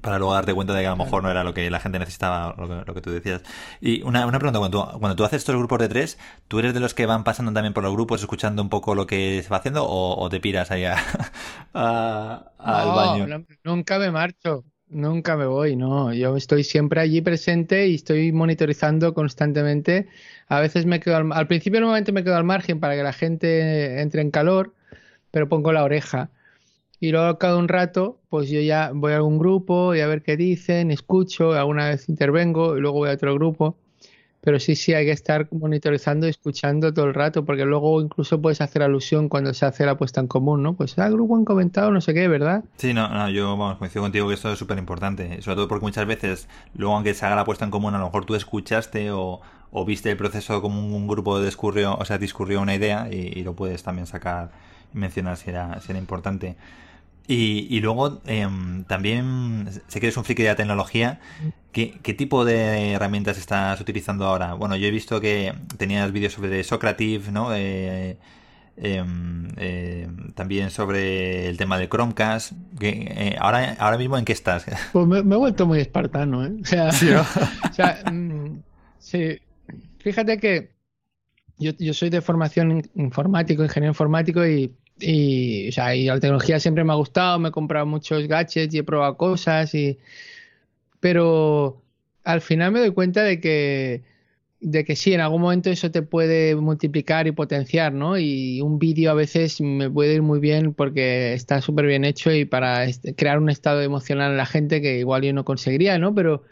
para luego darte cuenta de que a lo mejor no era lo que la gente necesitaba, lo que, lo que tú decías. Y una, una pregunta, cuando tú, cuando tú haces estos grupos de tres, ¿tú eres de los que van pasando también por los grupos, escuchando un poco lo que se va haciendo, o, o te piras ahí a- a- al No, baño? no, nunca me marcho, nunca me voy, no. Yo estoy siempre allí presente y estoy monitorizando constantemente. A veces me quedo al, al principio normalmente me quedo al margen para que la gente entre en calor, pero pongo la oreja. Y luego cada un rato, pues yo ya voy a algún grupo y a ver qué dicen, escucho, alguna vez intervengo y luego voy a otro grupo. Pero sí, sí, hay que estar monitorizando y escuchando todo el rato, porque luego incluso puedes hacer alusión cuando se hace la puesta en común, ¿no? Pues, ah, grupo han comentado no sé qué, ¿verdad? Sí, no, no yo vamos, coincido contigo que esto es súper importante, sobre todo porque muchas veces, luego aunque se haga la puesta en común, a lo mejor tú escuchaste o, o viste el proceso como un, grupo discurrió, o sea, discurrió una idea y, y, lo puedes también sacar y mencionar si era, si era importante. Y, y luego eh, también sé que eres un friki de la tecnología. ¿Qué, ¿Qué, tipo de herramientas estás utilizando ahora? Bueno, yo he visto que tenías vídeos sobre Socrative, ¿no? Eh, eh, eh, también sobre el tema de Chromecast. Que, eh, ahora, ahora mismo, ¿en qué estás? Pues me, me he vuelto muy espartano, ¿eh? O sea, sí, ¿no? o sea mm, sí. Fíjate que yo, yo soy de formación informático, ingeniero informático y y, o sea, y la tecnología siempre me ha gustado, me he comprado muchos gadgets y he probado cosas, y... pero al final me doy cuenta de que, de que sí, en algún momento eso te puede multiplicar y potenciar, ¿no? Y un vídeo a veces me puede ir muy bien porque está súper bien hecho y para crear un estado emocional en la gente que igual yo no conseguiría, ¿no? Pero,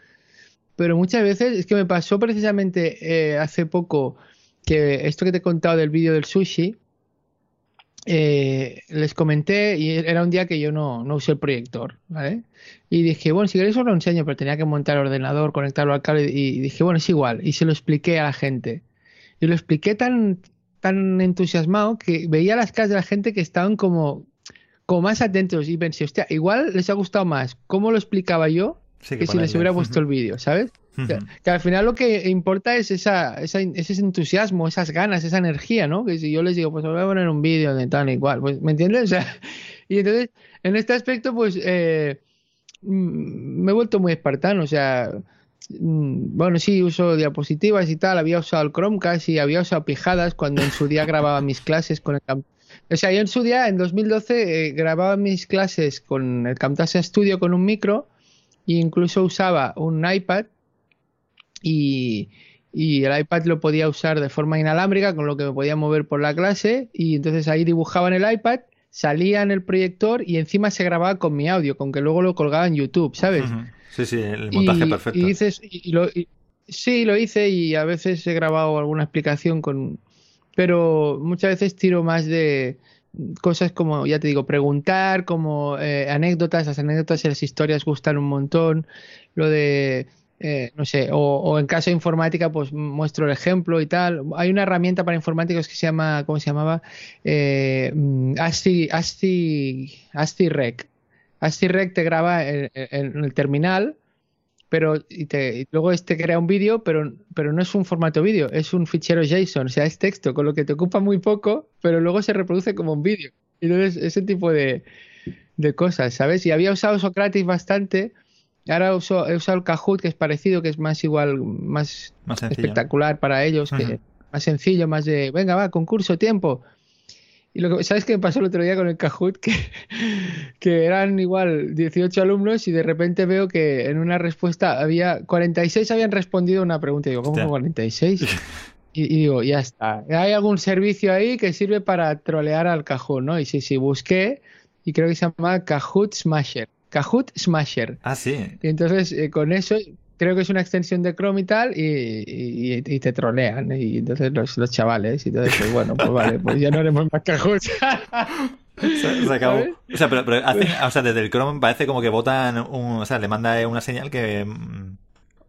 pero muchas veces es que me pasó precisamente eh, hace poco que esto que te he contado del vídeo del sushi, eh, les comenté y era un día que yo no, no usé el proyector, ¿vale? Y dije, bueno, si queréis os lo enseño, pero tenía que montar el ordenador, conectarlo al cable y dije, bueno, es igual. Y se lo expliqué a la gente. Y lo expliqué tan, tan entusiasmado que veía las caras de la gente que estaban como, como más atentos y pensé, hostia, igual les ha gustado más cómo lo explicaba yo sí, que, que si les hubiera puesto el vídeo, ¿sabes? Que, al final lo que importa es esa, esa, ese entusiasmo, esas ganas, esa energía, ¿no? Que si yo les digo, pues voy a poner un vídeo de tal y cual, pues, ¿me entiendes? O sea, y entonces, en este aspecto, pues, eh, me he vuelto muy espartano, o sea, mm, bueno, sí, uso diapositivas y tal, había usado el Chromecast y había usado pijadas cuando en su día grababa mis clases con el o sea, yo en su día, en 2012, eh, grababa mis clases con el Camtasia Studio con un micro e incluso usaba un iPad y, y el iPad lo podía usar de forma inalámbrica, con lo que me podía mover por la clase y entonces ahí dibujaba en el iPad, salía en el proyector y encima se grababa con mi audio, con que luego lo colgaba en YouTube, ¿sabes? Uh -huh. Sí, sí, el montaje y, perfecto. Y dices, y lo, y, sí, lo hice y a veces he grabado alguna explicación con... Pero muchas veces tiro más de cosas como, ya te digo, preguntar, como eh, anécdotas, las anécdotas y las historias gustan un montón, lo de eh, no sé, o, o, en caso de informática, pues muestro el ejemplo y tal. Hay una herramienta para informáticos que se llama, ¿cómo se llamaba? Eh, ASCII, ASCII, ASCII Rec. ASCII Rec te graba en, en el terminal, pero y te, y luego este crea un vídeo, pero, pero no es un formato vídeo, es un fichero JSON, o sea, es texto, con lo que te ocupa muy poco, pero luego se reproduce como un vídeo. Entonces, ese tipo de, de cosas, ¿sabes? Y había usado Socrates bastante Ahora uso, he usado el Kahoot, que es parecido, que es más igual, más, más espectacular para ellos, que uh -huh. más sencillo, más de, venga, va, concurso, tiempo. Y lo que, ¿sabes qué me pasó el otro día con el Kahoot? Que, que eran igual 18 alumnos y de repente veo que en una respuesta había 46 habían respondido a una pregunta. Y digo, ¿cómo que 46? Y, y, digo, ya está. Hay algún servicio ahí que sirve para trolear al Kahoot, ¿no? Y sí, sí, busqué y creo que se llama Kahoot Smasher. Kahoot Smasher. Ah, sí. Y entonces eh, con eso creo que es una extensión de Chrome y tal y, y, y te trolean y entonces los, los, chavales y entonces pues bueno pues vale pues ya no haremos más Kahoot. se, se, acabó. O sea, pero, pero hace, o sea, desde el Chrome parece como que votan un, o sea, le manda una señal que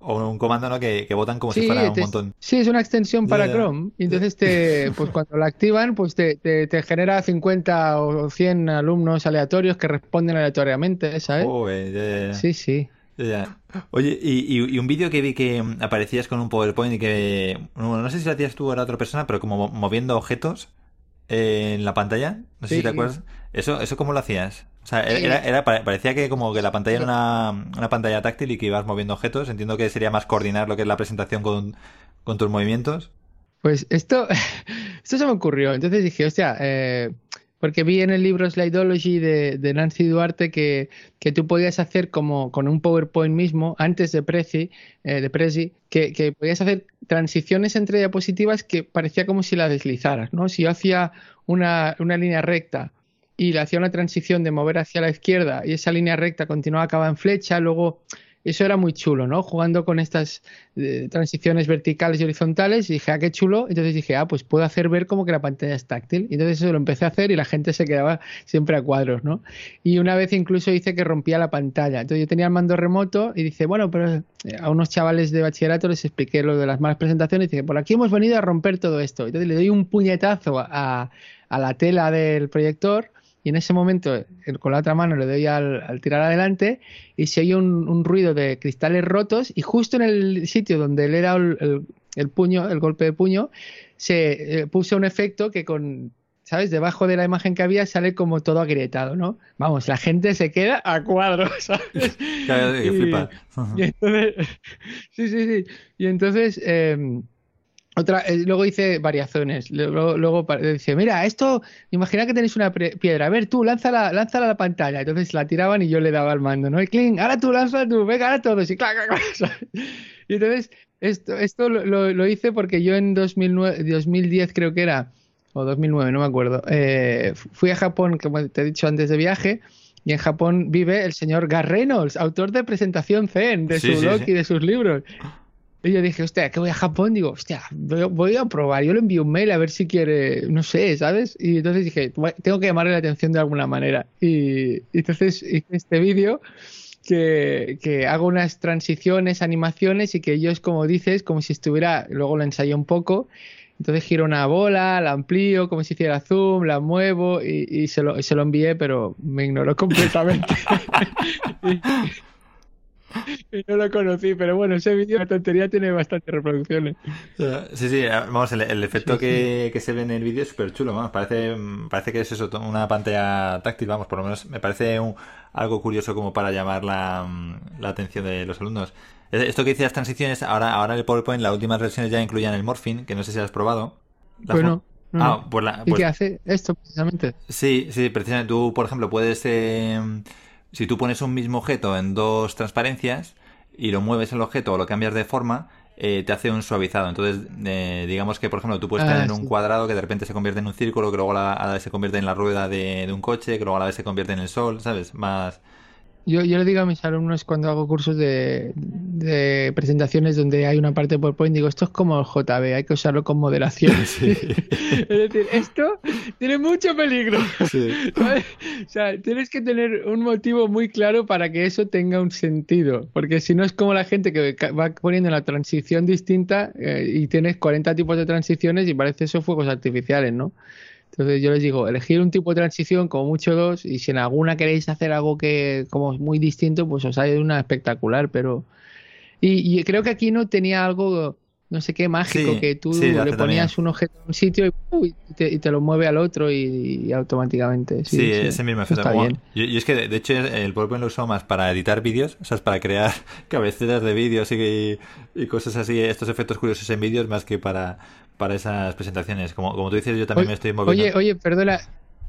o un comando ¿no? que, que votan como sí, si fuera te, un montón. Sí, es una extensión para yeah. Chrome. Y entonces te, pues cuando la activan, pues te, te, te, genera 50 o 100 alumnos aleatorios que responden aleatoriamente, ¿sabes? Oh, yeah, sí, sí. Oye, y, y, y un vídeo que vi que aparecías con un PowerPoint y que, bueno, no sé si lo hacías tú o era otra persona, pero como moviendo objetos en la pantalla, no sé sí. si te acuerdas. ¿Eso, ¿Eso cómo lo hacías? O sea, era, era, parecía que como que la pantalla era una, una, pantalla táctil y que ibas moviendo objetos. Entiendo que sería más coordinar lo que es la presentación con, con tus movimientos. Pues esto, esto se me ocurrió. Entonces dije, hostia, eh, porque vi en el libro Slideology de, de Nancy Duarte que, que, tú podías hacer como con un PowerPoint mismo, antes de Prezi, eh, de Prezi que, que, podías hacer transiciones entre diapositivas que parecía como si la deslizaras, ¿no? Si yo hacía una, una línea recta y le hacía una transición de mover hacia la izquierda y esa línea recta continuaba, acaba en flecha, luego eso era muy chulo, ¿no? Jugando con estas eh, transiciones verticales y horizontales y dije, ah, qué chulo. Entonces dije, ah, pues puedo hacer ver como que la pantalla es táctil. Y entonces eso lo empecé a hacer y la gente se quedaba siempre a cuadros, ¿no? Y una vez incluso hice que rompía la pantalla. Entonces yo tenía el mando remoto y dice, bueno, pero eh, a unos chavales de bachillerato les expliqué lo de las malas presentaciones y dije, por aquí hemos venido a romper todo esto. Entonces le doy un puñetazo a, a la tela del proyector y en ese momento con la otra mano le doy al, tirar adelante y se oye un, ruido de cristales rotos y justo en el sitio donde él era el, el, puño, el golpe de puño, se eh, puso un efecto que con, ¿sabes? Debajo de la imagen que había sale como todo agrietado, ¿no? Vamos, la gente se queda a cuadros, ¿sabes? Claro, y. Y entonces, sí, sí, sí. Y entonces... Eh, otra, eh, luego dice variaciones. Luego, luego, dice, mira, esto, imagina que tenéis una piedra. A ver, tú, lánzala, lánzala a la pantalla. Entonces la tiraban y yo le daba al mando, ¿no? Y cling, ahora tú, lánzala tú, venga, ahora todos. Y clac, clac, clac. Y entonces, esto, esto lo, lo, hice porque yo en 2009, 2010 creo que era, o 2009, no me acuerdo, eh, fui a Japón, como te he dicho antes de viaje, y en Japón vive el señor Gar Reynolds, autor de Presentación Zen, de su blog y de sus libros. Y yo dije, hostia, que voy a Japón. Digo, hostia, voy a probar. Yo le envío un mail a ver si quiere, no sé, ¿sabes? Y entonces dije, tengo que llamarle la atención de alguna manera. Y, entonces hice este vídeo que, que, hago unas transiciones, animaciones y que es como dices, como si estuviera, luego lo ensayé un poco. Entonces giro una bola, la amplío como si hiciera zoom, la muevo y, y se, lo, se lo envié, pero me ignoró completamente. no lo conocí, pero bueno, ese vídeo, la tontería, tiene bastantes reproducciones. Sí, sí, vamos, el, efecto que, que, se ve en el vídeo es súper chulo, vamos, parece, parece que es eso, una pantalla táctil, vamos, por lo menos me parece un, algo curioso como para llamar la, la atención de los alumnos. Esto que dice las transiciones, ahora, ahora el PowerPoint, las últimas versiones ya incluyen el morphing, que no sé si has probado. bueno. Ah, pues la, ¿Y qué pues hace esto precisamente? Sí, sí, precisamente tú, por ejemplo, puedes eh, si tú pones un mismo objeto en dos transparencias y lo mueves el objeto o lo cambias de forma, eh, te hace un suavizado. Entonces, eh, digamos que, por ejemplo, tú puedes Ah, tener sí. un cuadrado que de repente se convierte en un círculo, que luego a la, a la vez se convierte en la rueda de, de un coche, que luego a la vez se convierte en el sol, ¿sabes? Más... Yo, yo le digo a mis alumnos cuando hago cursos de, de presentaciones donde hay una parte de PowerPoint, digo, esto es como el JB, hay que usarlo con moderación. Sí. es decir, esto tiene mucho peligro. O sea, tienes que tener un motivo muy claro para que eso tenga un sentido, porque si no es como la gente que va poniendo la transición distinta eh, y tienes 40 tipos de transiciones y parece eso fuegos artificiales, ¿no? Entonces yo les digo, elegir un tipo de transición, como mucho dos, y si en alguna queréis hacer algo que como muy distinto, pues os sale una espectacular, pero... Y, y creo que aquí no tenía algo, no sé qué, mágico, Sí, que tú sí, le ponías también. un objeto en un sitio y, ¡uy! y te, y te lo mueve al otro y, y automáticamente. Sí, ese mismo efecto. Está bien. Yo, yo es que, de, hecho, el PowerPoint lo uso más para editar vídeos, o sea, es para crear cabeceras de vídeos y, y cosas así, estos efectos curiosos en vídeos, más que para, para esas presentaciones. Como, como tú dices, yo también me estoy moviendo. Oye, oye, perdona,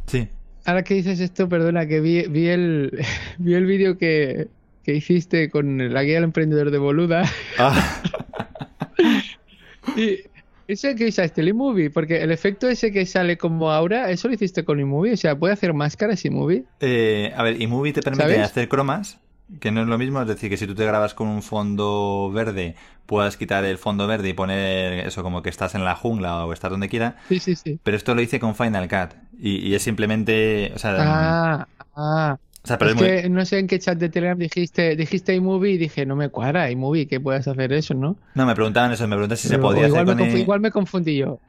Sí. ahora que dices esto, perdona, que vi, vi el, vi el vídeo que, que hiciste con la guía del emprendedor de Boluda. Ah, Y eso que usaste, el iMovie, porque el efecto ese que sale como aura, eso lo hiciste con iMovie, o sea, puede hacer máscaras iMovie. eh, a ver, iMovie te permite ¿Sabes? hacer cromas, que no es lo mismo, es decir, que si tú te grabas con un fondo verde, puedas quitar el fondo verde y poner eso como que estás en la jungla o estás donde quiera, Sí, sí, sí. pero esto lo hice con Final Cut y, y es simplemente, o sea, Ah, ah. o sea, pero es es muy... que no sé en qué chat de Telegram dijiste, dijiste iMovie y dije, no me cuadra iMovie, que puedas hacer eso, ¿no? No, me preguntaban eso, me preguntan si se podía hacer igual, me con el- igual me confundí yo.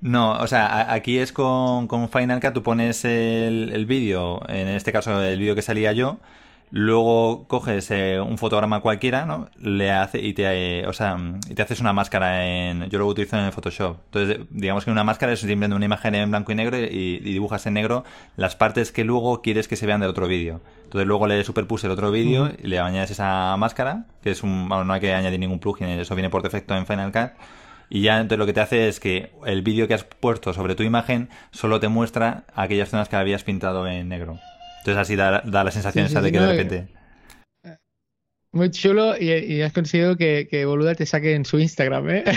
No, o sea, aquí es con, con Final Cut, tú pones el, el vídeo, en este caso el vídeo que salía yo, luego coges eh, un fotograma cualquiera, ¿no? Le hace y te, eh, o sea, y te haces una máscara en, yo lo utilizo en el Photoshop. Entonces, digamos que una máscara es simplemente una imagen en blanco y negro y, y dibujas en negro las partes que luego quieres que se vean del otro vídeo. Entonces luego le superpuse el otro vídeo y le añades esa máscara, que es un, bueno, no hay que añadir ningún plugin, eso viene por defecto en Final Cut. Y ya entonces lo que te hace es que el vídeo que has puesto sobre tu imagen solo te muestra aquellas zonas que habías pintado en negro. Entonces así da, da la sensación Sí, esa de que no, de repente... Muy chulo y, y has conseguido que, que Boluda te saque en su Instagram, ¿eh?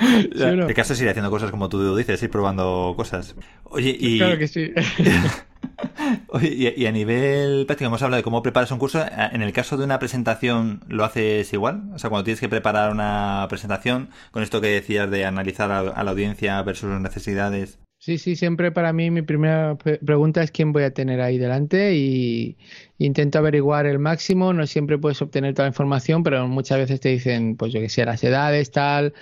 El caso es ir haciendo cosas como tú dices, ir probando cosas. Oye, y, Claro que sí. Oye, y, a nivel práctico, hemos hablado de cómo preparas un curso. En el caso de una presentación, ¿lo haces igual? O sea, cuando tienes que preparar una presentación, con esto que decías de analizar a, a la audiencia versus sus necesidades. Sí, sí, siempre para mí mi primera pre- pregunta es quién voy a tener ahí delante y intento averiguar el máximo. No siempre puedes obtener toda la información, pero muchas veces te dicen, pues yo que sé, las edades, tal.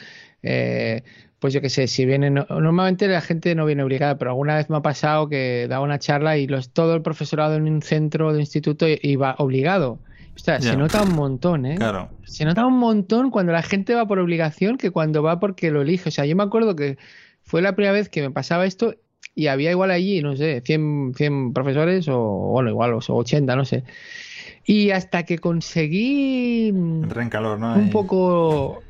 eh, pues yo que sé, si vienen, no- normalmente la gente no viene obligada, pero alguna vez me ha pasado que daba una charla y los, todo el profesorado en un centro de instituto iba obligado. Ostras, Ya. se nota un montón, ¿eh? Claro. Se nota un montón cuando la gente va por obligación que cuando va porque lo elige. O sea, yo me acuerdo que fue la primera vez que me pasaba esto y había igual allí, no sé, 100, 100 profesores o, bueno, igual, o 80, no sé. Y hasta que conseguí Entra en calor, ¿no? un poco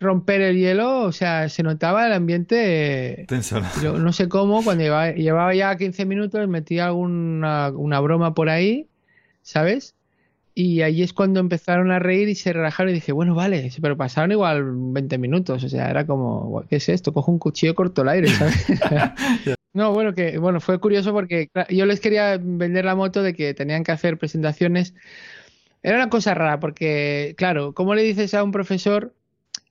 romper el hielo, o sea, se notaba el ambiente... Tenso. Yo no sé cómo, cuando llevaba, llevaba ya 15 minutos, metía alguna una broma por ahí, ¿sabes? Y ahí es cuando empezaron a reír y se relajaron y dije, bueno, vale, pero pasaron igual 20 minutos, o sea, era como, ¿qué es esto? Cojo un cuchillo corto el aire, ¿sabes? No, bueno, que bueno, fue curioso porque yo les quería vender la moto de que tenían que hacer presentaciones. Era una cosa rara porque, claro, ¿cómo le dices a un profesor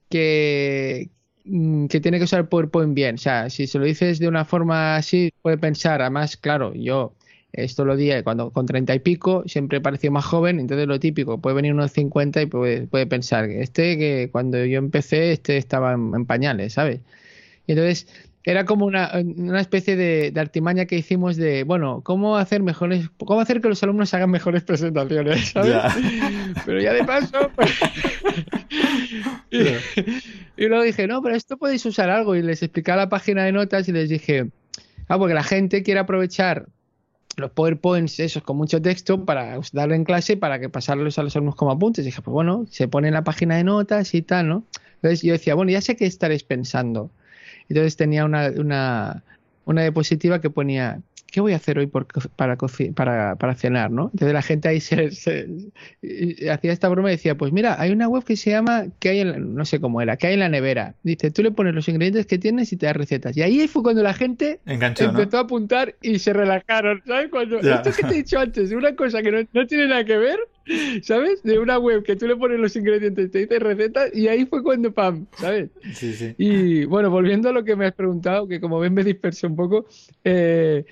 que, mm, que tiene que usar PowerPoint bien? O sea, si se lo dices de una forma así, puede pensar, además, claro, yo esto lo di cuando con treinta y pico, siempre pareció más joven, entonces lo típico, puede venir unos 50 y puede, puede pensar que este que cuando yo empecé, este estaba en, en pañales, ¿sabes? Y entonces era como una, una especie de, de artimaña que hicimos de, bueno, cómo hacer mejores, cómo hacer que los alumnos hagan mejores presentaciones, ¿sabes? Pero ya de paso, pues- y, y luego dije, no, pero esto podéis usar algo y les expliqué la página de notas y les dije, ah, porque la gente quiere aprovechar los PowerPoints esos con mucho texto para darle en clase para que pasarlos a los alumnos como apuntes. dije, pues bueno, se pone en la página de notas y tal, ¿no? Entonces yo decía, bueno, ya sé qué estaréis pensando. Entonces tenía una, una, una diapositiva que ponía, ¿qué voy a hacer hoy por para, para, para cenar, no? Entonces la gente ahí se, se- y- y hacía esta broma y decía, pues mira, hay una web que se llama, que hay en, la- no sé cómo era, que hay en la nevera. Dice, tú le pones los ingredientes que tienes y te da recetas. Y ahí fue cuando la gente Enganchó, ¿no? empezó a apuntar y se relajaron, ¿sabes? Cuando esto que te he dicho antes, de una cosa que no, no tiene nada que ver, ¿sabes? De una web que tú le pones los ingredientes, te dice recetas y ahí fue cuando pam, ¿sabes? Sí, sí. Y bueno, volviendo a lo que me has preguntado, que como ven me dispersé un poco, eh,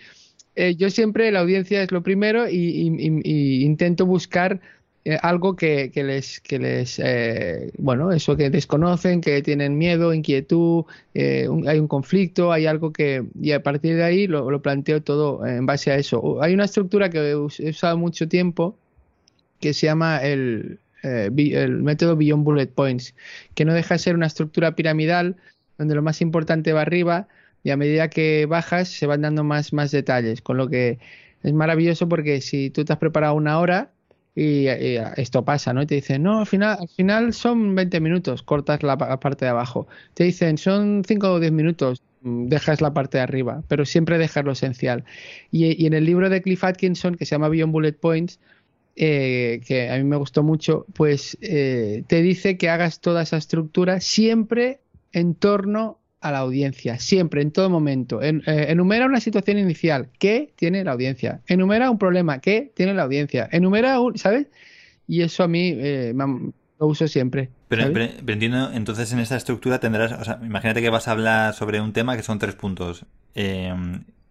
eh, yo siempre la audiencia es lo primero y, y- intento buscar eh, algo que, les, que les eh, bueno, eso que desconocen, que tienen miedo, inquietud, eh, un- hay un conflicto, hay algo que, y a partir de ahí lo, planteo todo en base a eso. Hay una estructura que he us- he usado mucho tiempo que se llama el, eh, el método Beyond Bullet Points, que no deja de ser una estructura piramidal donde lo más importante va arriba y a medida que bajas se van dando más, más detalles, con lo que es maravilloso porque si tú te has preparado una hora y, y esto pasa, ¿no? Y te dicen, no, al final, al final son 20 minutos, cortas la, pa- la parte de abajo. Te dicen, son 5 o 10 minutos, mm, dejas la parte de arriba, pero siempre dejas lo esencial. Y, y en el libro de Cliff Atkinson, que se llama Beyond Bullet Points, eh, que a mí me gustó mucho, pues eh, te dice que hagas toda esa estructura siempre en torno a la audiencia, siempre, en todo momento. En- eh, enumera una situación inicial, ¿qué tiene la audiencia? Enumera un problema, ¿qué tiene la audiencia? Enumera un, ¿sabes? Y eso a mí eh, lo uso siempre. Pero, pero- pero entiendo, entonces en esta estructura tendrás, o sea, imagínate que vas a hablar sobre un tema que son tres puntos. Eh,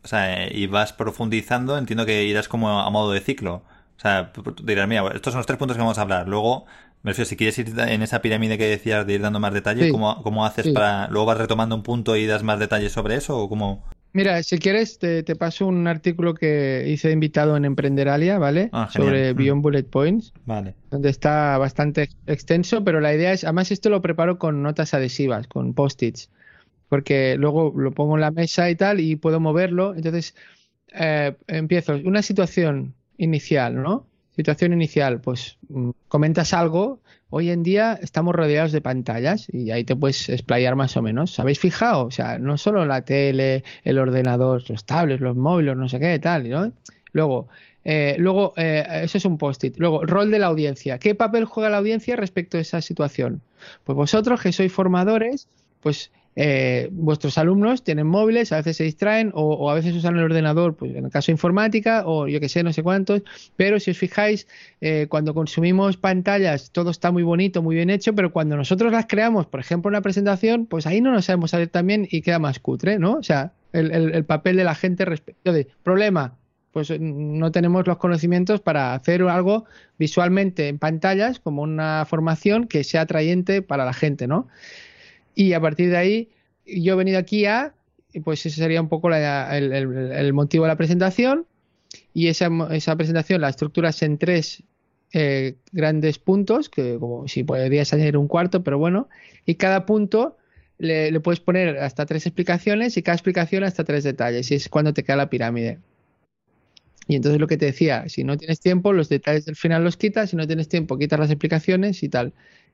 o sea, y vas profundizando, entiendo que irás como a modo de ciclo. O sea, dirás, mira, estos son los tres puntos que vamos a hablar. Luego, me refiero, si quieres ir en esa pirámide que decías de ir dando más detalle, Sí. ¿cómo, cómo haces Sí. para. Luego vas retomando un punto y das más detalles sobre eso? ¿O cómo.? Mira, si quieres, te, te paso un artículo que hice de invitado en Emprenderalia, ¿vale? Ah. Sobre Mm. Beyond Bullet Points. Vale. donde está bastante ex- extenso, pero la idea es, además esto lo preparo con notas adhesivas, con post-its, porque luego lo pongo en la mesa y tal y puedo moverlo. Entonces, eh, empiezo, una situación inicial, ¿no? Situación inicial, pues mm, comentas algo, hoy en día estamos rodeados de pantallas y ahí te puedes explayar más o menos. ¿Habéis fijado? O sea, no solo la tele, el ordenador, los tablets, los móviles, no sé qué, tal, ¿no? Luego, eh, luego, eh, eso es un post-it. Luego, rol de la audiencia. ¿Qué papel juega la audiencia respecto a esa situación? Pues vosotros que sois formadores, pues eh, vuestros alumnos tienen móviles, a veces se distraen o, o, a veces usan el ordenador, pues en el caso de informática o yo que sé, no sé cuántos, pero si os fijáis, eh, cuando consumimos pantallas todo está muy bonito, muy bien hecho, pero cuando nosotros las creamos, por ejemplo, una presentación, pues ahí no nos sabemos salir también y queda más cutre, ¿no? O sea, el, el, el papel de la gente respecto de problema, pues no tenemos los conocimientos para hacer algo visualmente en pantallas como una formación que sea atrayente para la gente, ¿no? Y a partir de ahí, yo he venido aquí a, pues ese sería un poco la, el, el, motivo de la presentación. Y esa, esa presentación la estructuras en tres eh, grandes puntos, que como si podrías añadir un cuarto, pero bueno. Y cada punto le, le, puedes poner hasta tres explicaciones y cada explicación hasta tres detalles. Y es cuando te queda la pirámide. Y entonces lo que te decía, si no tienes tiempo, los detalles del final los quitas, si no tienes tiempo, quitas las explicaciones y tal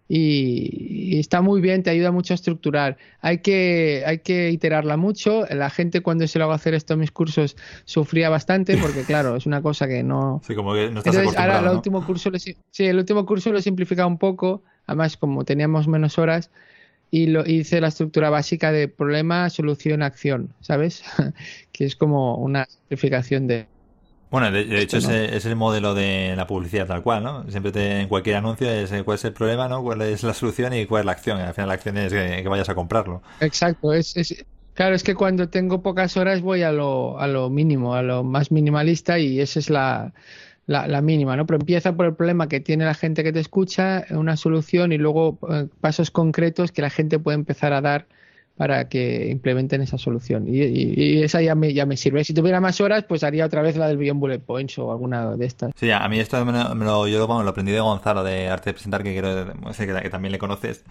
y, y, está muy bien, te ayuda mucho a estructurar. Hay que, hay que iterarla mucho. La gente cuando se lo hago hacer esto en mis cursos sufría bastante porque claro, es una cosa que no... Sí, como que no estás Entonces ahora el último curso, lo, sí, el último curso lo he simplificado un poco, además como teníamos menos horas y lo hice la estructura básica de problema, solución, acción, ¿sabes? que es como una simplificación de bueno, de, de hecho, ese es el modelo de la publicidad tal cual, ¿no? Siempre te, en cualquier anuncio es cuál es el problema, ¿no? Cuál es la solución y cuál es la acción. Y al final la acción es que, que vayas a comprarlo. Exacto. Es, es, claro, es que cuando tengo pocas horas voy a lo, a lo mínimo, a lo más minimalista y esa es la, la, la, mínima, ¿no? Pero empieza por el problema que tiene la gente que te escucha, una solución y luego eh, pasos concretos que la gente puede empezar a dar para que implementen esa solución. Y, y, y, esa ya me, ya me sirve. Si tuviera más horas, pues haría otra vez la del Beyond Bullet Points o alguna de estas. Sí, a mí esto me lo, me lo yo bueno, lo aprendí de Gonzalo, de Arte de Presentar, que quiero sé que, que también le conoces.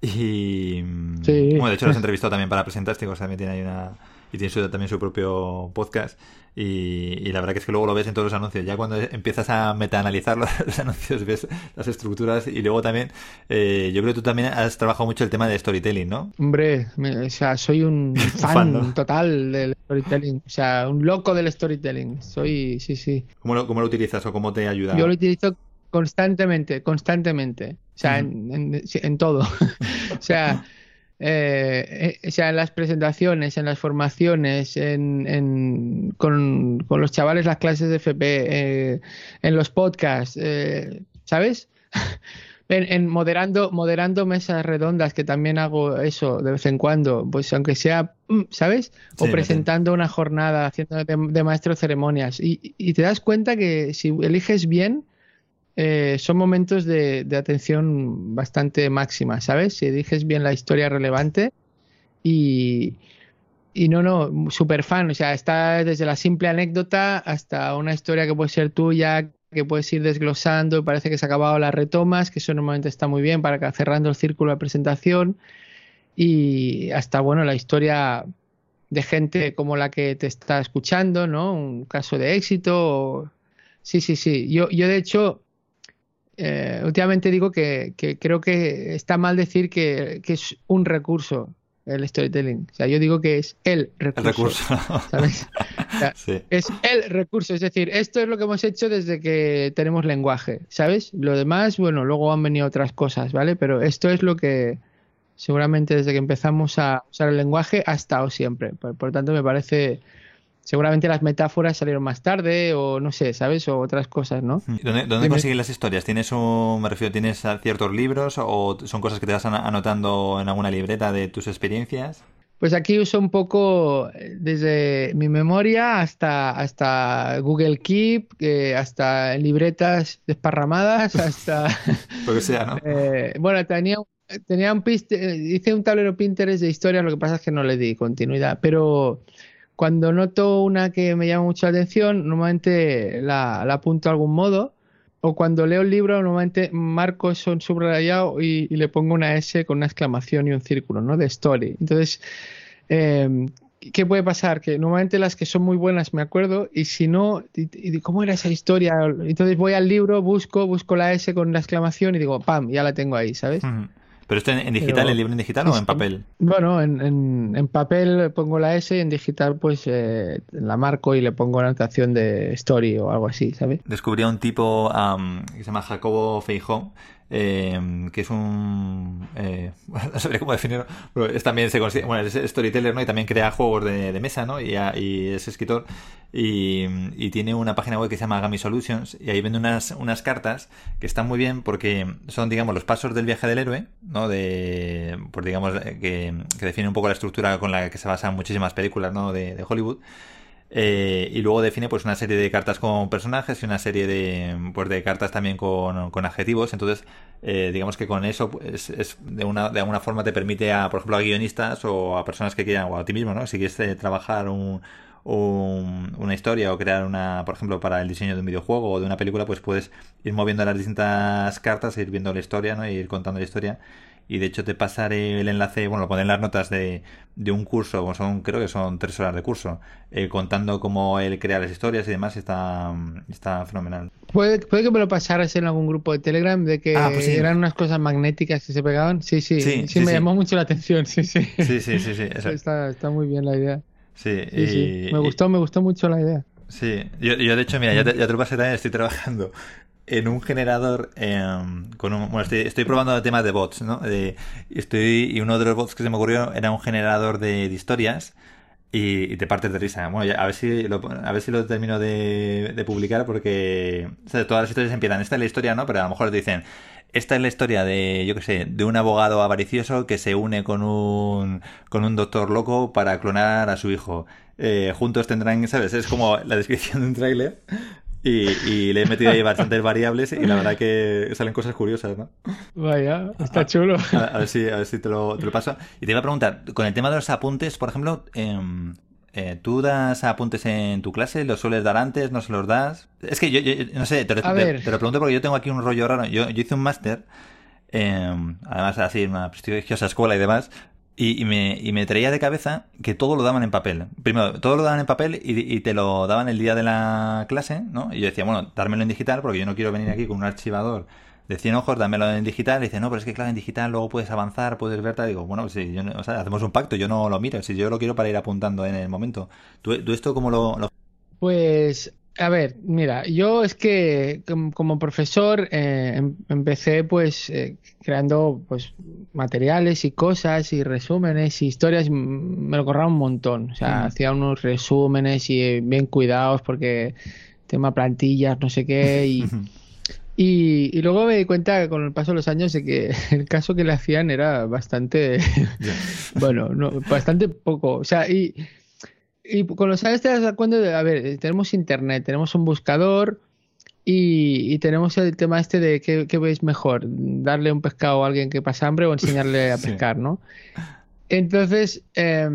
Y sí. bueno, de hecho lo has entrevistado también para Presentásticos, también tiene ahí una y tiene su, también su propio podcast. Y, y, la verdad que es que luego lo ves en todos los anuncios. Ya cuando empiezas a metaanalizar los, los anuncios, ves las estructuras. Y luego también, eh, yo creo que tú también has trabajado mucho el tema de storytelling, ¿no? Hombre, o sea, soy un fan, fan ¿no? total del storytelling. O sea, un loco del storytelling. Soy, sí, sí. ¿Cómo lo, cómo lo utilizas o cómo te ayuda? Yo lo utilizo constantemente, constantemente. O sea, en, en, en todo. o sea. Eh, o sea, en las presentaciones, en las formaciones, en, en con, con, los chavales las clases de FP, eh, en los podcasts, eh, ¿sabes? en, en, moderando, moderando mesas redondas, que también hago eso de vez en cuando, pues aunque sea, mm, ¿sabes? O sí, presentando una jornada, haciendo de, de maestro ceremonias. Y, y, te das cuenta que si eliges bien, eh, son momentos de, de, atención bastante máxima, ¿sabes? Si eliges bien la historia relevante y, y no, no, súper fan, o sea, está desde la simple anécdota hasta una historia que puede ser tuya, que puedes ir desglosando y parece que se ha acabado las retomas, que eso normalmente está muy bien para que cerrando el círculo de presentación y hasta, bueno, la historia de gente como la que te está escuchando, ¿no? Un caso de éxito. Sí, sí, sí. Yo, yo de hecho, eh, últimamente digo que, que, creo que está mal decir que, que, es un recurso el storytelling. O sea, yo digo que es el recurso. El recurso. ¿sabes? O sea, sí. Es el recurso. Es decir, esto es lo que hemos hecho desde que tenemos lenguaje, ¿sabes? Lo demás, bueno, luego han venido otras cosas, ¿vale? Pero esto es lo que seguramente desde que empezamos a usar el lenguaje ha estado siempre. Por, por tanto, me parece seguramente las metáforas salieron más tarde o no sé, ¿sabes? O otras cosas, ¿no? ¿Dónde, dónde consigues las historias? ¿Tienes un, me refiero, tienes ciertos libros o son cosas que te vas anotando en alguna libreta de tus experiencias? Pues aquí uso un poco desde mi memoria hasta, hasta Google Keep, eh, hasta libretas desparramadas, hasta... Lo que sea, ¿no? Eh, bueno, tenía, tenía un hice un tablero Pinterest de historias, lo que pasa es que no le di continuidad, pero cuando noto una que me llama mucho la atención, normalmente la, apunto de algún modo. O cuando leo el libro, normalmente marco eso en subrayado y, y, le pongo una S con una exclamación y un círculo, ¿no? De story. Entonces, eh, ¿qué puede pasar? Que normalmente las que son muy buenas me acuerdo y si no, y, ¿cómo era esa historia? Entonces voy al libro, busco, busco la S con la exclamación y digo, ¡pam! Ya la tengo ahí, ¿sabes? ¿Pero esto en, digital, Pero, en libro en digital o en papel? Bueno, en, en, en, papel pongo la S y en digital pues eh, la marco y le pongo una anotación de story o algo así, ¿sabes? Descubrí a un tipo um, que se llama Jacobo Feijó, eh, que es un... Eh, no sabría cómo definirlo, pero es también se considera, bueno, es storyteller, ¿no? Y también crea juegos de, mesa, ¿no? Y, es escritor y, y, tiene una página web que se llama Gami Solutions y ahí vende unas, unas cartas que están muy bien porque son, digamos, los pasos del viaje del héroe, ¿no? De, pues digamos, que, que define un poco la estructura con la que se basan muchísimas películas, ¿no? De Hollywood. Eh, y luego define pues una serie de cartas con personajes y una serie de, pues, de cartas también con, con adjetivos. Entonces, eh, digamos que con eso pues, es de, una, de alguna forma te permite a, por ejemplo, a guionistas o a personas que quieran, o a ti mismo, ¿no? Si quieres eh, trabajar un, un, una historia o crear una, por ejemplo, para el diseño de un videojuego o de una película, pues puedes ir moviendo las distintas cartas, e ir viendo la historia, ¿no? Y ir contando la historia y de hecho te pasaré el enlace, bueno, lo pondré en las notas de, de un curso, son, creo que son tres horas de curso, eh, contando cómo él crea las historias y demás, está, está fenomenal. ¿Puede, puede que me lo pasaras en algún grupo de Telegram de que ah, pues sí. eran unas cosas magnéticas que se pegaban. Sí, sí, sí, sí, sí me llamó mucho la atención, sí, sí. Sí, sí, sí. Está, está muy bien la idea. Sí, sí, sí. Me gustó, me gustó mucho la idea. Sí, yo, yo de hecho, mira, ya te, ya te lo pasé también, estoy trabajando en un generador eh, con un, bueno estoy, estoy probando el tema de bots no de, estoy y uno de los bots que se me ocurrió era un generador de, de historias y, y, te partes de risa bueno ya, a ver si lo, a ver si lo termino de, de publicar porque o sea, todas las historias empiezan esta es la historia no pero a lo mejor te dicen esta es la historia de, yo qué sé, de un abogado avaricioso que se une con un, con un doctor loco para clonar a su hijo. Eh, juntos tendrán, ¿sabes? Es como la descripción de un tráiler, y, y, le he metido ahí bastantes variables y la verdad que salen cosas curiosas, ¿no? Vaya, está chulo. A, a, ver, si, a ver si te lo, te lo, paso. Y te iba a preguntar, con el tema de los apuntes, por ejemplo, eh, eh, ¿tú das apuntes en tu clase? ¿Los sueles dar antes? ¿No se los das? Es que yo, yo no sé, te, te, te, lo pregunto porque yo tengo aquí un rollo raro. Yo, yo hice un máster, eh, además así, una prestigiosa escuela y demás, y, y, me, y, me, traía de cabeza que todo lo daban en papel. Primero, todo lo daban en papel y, y, te lo daban el día de la clase, ¿no? Y yo decía, bueno, dármelo en digital porque yo no quiero venir aquí con un archivador de 100 ojos, dámelo en digital. Y dice, no, pero es que claro, en digital luego puedes avanzar, puedes ver. Digo, bueno, si yo, o sea, hacemos un pacto, yo no lo miro, si yo lo quiero para ir apuntando en el momento. ¿Tú, tú esto cómo lo, lo... Pues a ver, mira, yo es que como profesor eh, empecé pues eh, creando pues materiales y cosas y resúmenes y historias, me lo corraba un montón, o sea, mm. hacía unos resúmenes y bien cuidados porque tema plantillas, no sé qué y, y, y, luego me di cuenta con el paso de los años de que el caso que le hacían era bastante, bueno, no, bastante poco, o sea, y y con los años te das cuenta de, a ver, tenemos internet, tenemos un buscador y, y tenemos el tema este de qué, qué, veis mejor, darle un pescado a alguien que pasa hambre o enseñarle a pescar, sí. ¿no? Entonces, eh,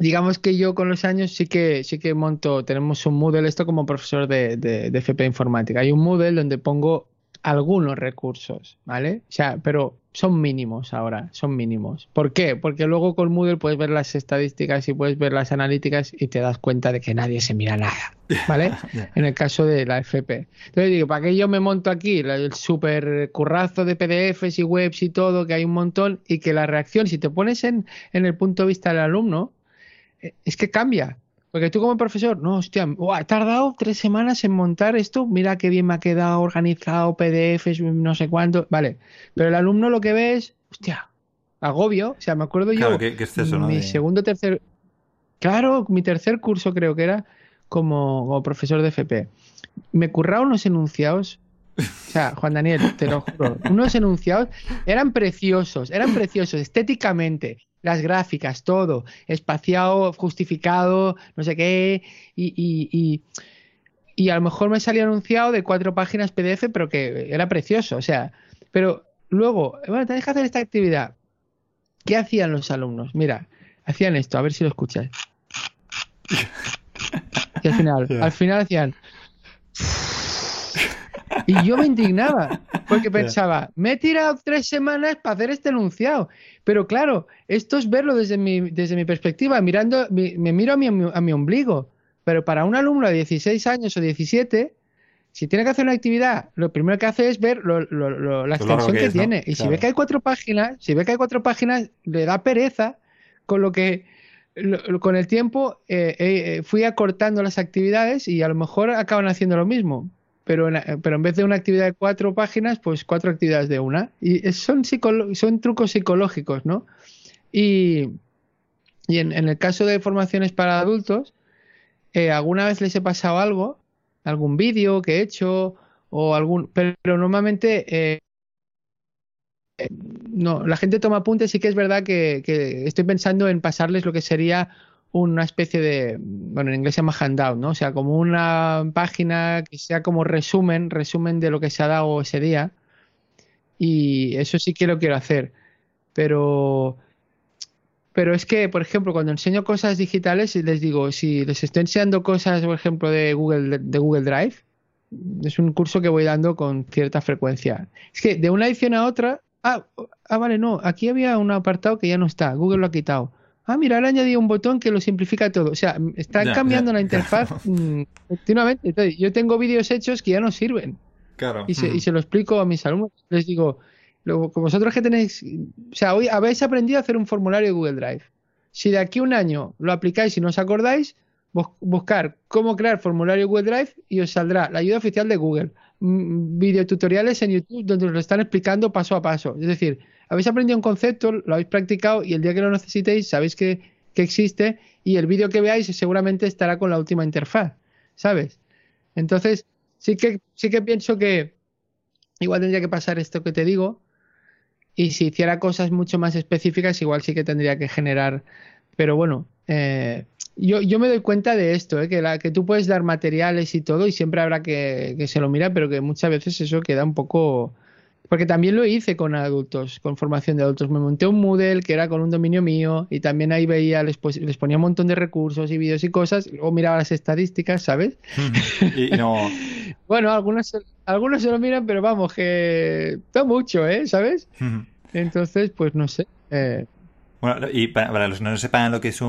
digamos que yo con los años sí que sí que monto, tenemos un Moodle, esto como profesor de, de, de FP Informática, hay un Moodle donde pongo algunos recursos, ¿vale? O sea, pero son mínimos ahora, son mínimos. ¿Por qué? Porque luego con Moodle puedes ver las estadísticas y puedes ver las analíticas y te das cuenta de que nadie se mira nada, ¿vale? En el caso de la FP. Entonces digo, ¿para qué yo me monto aquí el super currazo de PDFs y webs y todo, que hay un montón, y que la reacción, si te pones en, en el punto de vista del alumno, eh, es que cambia. Porque tú como profesor, no, hostia, ha tardado tres semanas en montar esto, mira qué bien me ha quedado organizado, PDFs, no sé cuánto, vale. Pero el alumno lo que ve es, hostia, agobio, o sea, me acuerdo claro, yo, ¿qué, qué es eso, mi segundo, tercer, claro, mi tercer curso creo que era como, como profesor de FP. Me curraba unos enunciados o sea, Juan Daniel, te lo juro, unos enunciados eran preciosos, eran preciosos estéticamente, las gráficas, todo, espaciado, justificado, no sé qué, y, y, y, y, a lo mejor me salía anunciado de cuatro páginas PDF, pero que era precioso, o sea, pero luego, bueno, tenés que hacer esta actividad. ¿Qué hacían los alumnos? Mira, hacían esto, a ver si lo escuchas. Y al final, yeah. al final hacían... Y yo me indignaba, porque pensaba, me he tirado tres semanas para hacer este enunciado. Pero claro, esto es verlo desde mi, desde mi perspectiva, mirando, me, me miro a mi, a mi ombligo. Pero para un alumno de 16 años o 17, si tiene que hacer una actividad, lo primero que hace es ver lo, lo, lo, la extensión que, que es, tiene. ¿no? Y claro. si ve que hay cuatro páginas, si ve que hay cuatro páginas, le da pereza, con lo que con el tiempo eh, eh, fui acortando las actividades y a lo mejor acaban haciendo lo mismo pero en, pero en vez de una actividad de cuatro páginas, pues cuatro actividades de una. Y son, son trucos psicológicos, ¿no? Y, y en, el caso de formaciones para adultos, eh, alguna vez les he pasado algo, algún vídeo que he hecho, o algún. Pero, normalmente. eh, eh, no, la gente toma apuntes, sí que es verdad que estoy pensando en pasarles lo que sería una especie de, bueno, en inglés se llama handout, ¿no? O sea, como una página que sea como resumen, resumen de lo que se ha dado ese día. Y eso sí que lo quiero hacer. Pero, pero es que, por ejemplo, cuando enseño cosas digitales, les digo, si les estoy enseñando cosas, por ejemplo, de Google, de Google Drive, es un curso que voy dando con cierta frecuencia. Es que de una edición a otra, ah, ah, vale, no, aquí había un apartado que ya no está, Google lo ha quitado. Ah, mira, ahora añadido un botón que lo simplifica todo. O sea, están cambiando la interfaz mm, continuamente. Entonces, yo tengo vídeos hechos que ya no sirven Claro. y se, y se lo explico a mis alumnos. Les digo, lo, vosotros que tenéis, o sea, hoy habéis aprendido a hacer un formulario de Google Drive. Si de aquí a un año lo aplicáis y no os acordáis, bus- buscar cómo crear formulario Google Drive y os saldrá la ayuda oficial de Google. Mm, Videotutoriales en YouTube donde os lo están explicando paso a paso. Es decir, habéis aprendido un concepto, lo habéis practicado y el día que lo necesitéis sabéis que, que existe y el vídeo que veáis seguramente estará con la última interfaz. ¿Sabes? Entonces, sí que, sí que pienso que igual tendría que pasar esto que te digo. Y si hiciera cosas mucho más específicas, igual sí que tendría que generar. Pero bueno, eh, yo, yo me doy cuenta de esto, eh, que, la, que tú puedes dar materiales y todo, y siempre habrá que, que se lo mira, pero que muchas veces eso queda un poco. Porque también lo hice con adultos, con formación de adultos. Me monté un Moodle que era con un dominio mío y también ahí veía, les, pos- les ponía un montón de recursos y vídeos y cosas, o miraba las estadísticas, ¿sabes? y, y no. Bueno, algunos, se- algunos se lo miran, pero vamos, que no mucho, ¿eh? ¿Sabes? Entonces, pues no sé. eh, Bueno, y para, para los que no sepan lo que es un,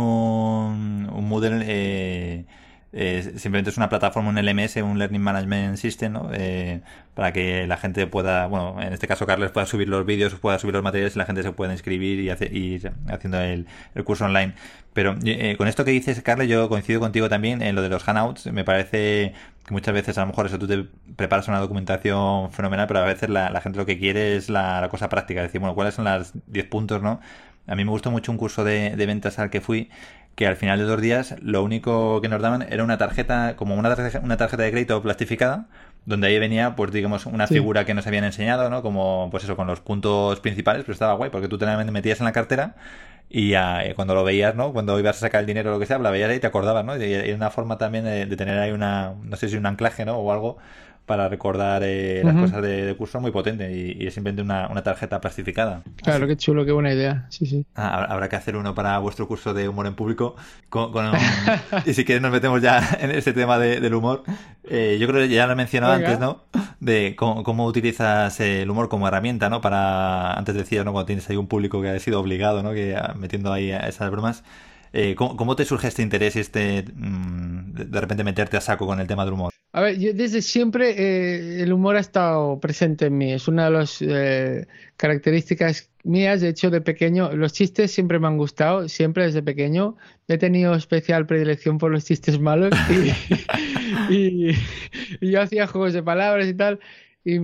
un Moodle, eh, eh, simplemente es una plataforma, un LMS, un Learning Management System, ¿no? Eh, para que la gente pueda, bueno, en este caso Carles pueda subir los vídeos, pueda subir los materiales y la gente se pueda inscribir y, hace- ir haciendo el, el curso online. Pero eh, con esto que dices, Carles, yo coincido contigo también en lo de los handouts. Me parece que muchas veces a lo mejor eso tú te preparas una documentación fenomenal, pero a veces la, la gente lo que quiere es la, la cosa práctica. Decir, bueno, ¿cuáles son las 10 puntos, no? A mí me gustó mucho un curso de, de ventas al que fui, que al final de dos días lo único que nos daban era una tarjeta, como una tarjeta, una tarjeta de crédito plastificada, donde ahí venía, pues digamos, una Sí. figura que nos habían enseñado, ¿no? Como, pues eso, con los puntos principales, pero estaba guay, porque tú te la metías en la cartera y ya, eh, cuando lo veías, ¿no? Cuando ibas a sacar el dinero o lo que sea, la veías ahí y te acordabas, ¿no? Y era una forma también de, de tener ahí una, no sé si un anclaje, ¿no? O algo para recordar eh, las cosas de, de curso muy potente y, y es simplemente una, una tarjeta plastificada. claro, qué chulo, qué buena idea. Sí, sí. Ah, habrá- que hacer uno para vuestro curso de humor en público. con- con- y si quieres nos metemos ya en ese tema de- del humor. Eh, yo creo que ya lo he mencionado Venga. antes, ¿no? De cómo, cómo utilizas el humor como herramienta, ¿no? Para, antes decías, ¿no? Cuando tienes ahí un público que ha sido obligado, ¿no? Que ah, metiendo ahí esas bromas. Eh, ¿cómo, cómo te surge este interés y este, mm, de repente meterte a saco con el tema del humor? A ver, yo desde siempre eh, el humor ha estado presente en mí. Es una de las eh, características mías. De hecho, de pequeño, los chistes siempre me han gustado, siempre desde pequeño. He tenido especial predilección por los chistes malos y, yo hacía juegos de palabras y tal. Y,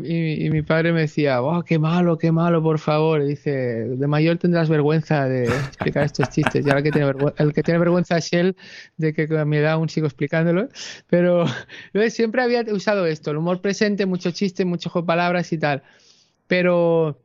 y- mi padre me decía, oh, qué malo, qué malo, por favor. Y dice, de mayor tendrás vergüenza de explicar estos chistes. Y ahora que tiene el que tiene vergüenza es él, de que a mi edad aún sigo explicándolo. Pero yo siempre había usado esto, el humor presente, mucho chiste, mucho juego de palabras y tal. Pero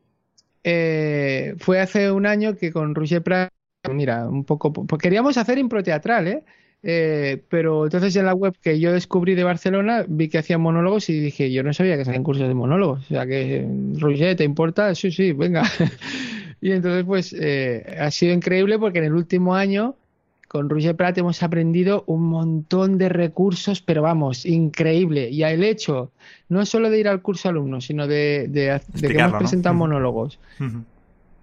eh, fue hace un año que con Roger Prat, mira, un poco, pues queríamos hacer impro teatral, ¿eh? Eh, pero entonces en la web que yo descubrí de Barcelona vi que hacían monólogos y dije, yo no sabía que hacían cursos de monólogos. O sea que, Roger, ¿te importa? Sí, sí, venga. Y entonces pues eh, ha sido increíble porque en el último año con Roger Prat hemos aprendido un montón de recursos, pero vamos, increíble. Y el hecho, no solo de ir al curso alumno, sino de, de, de que hemos ¿no? presentado monólogos.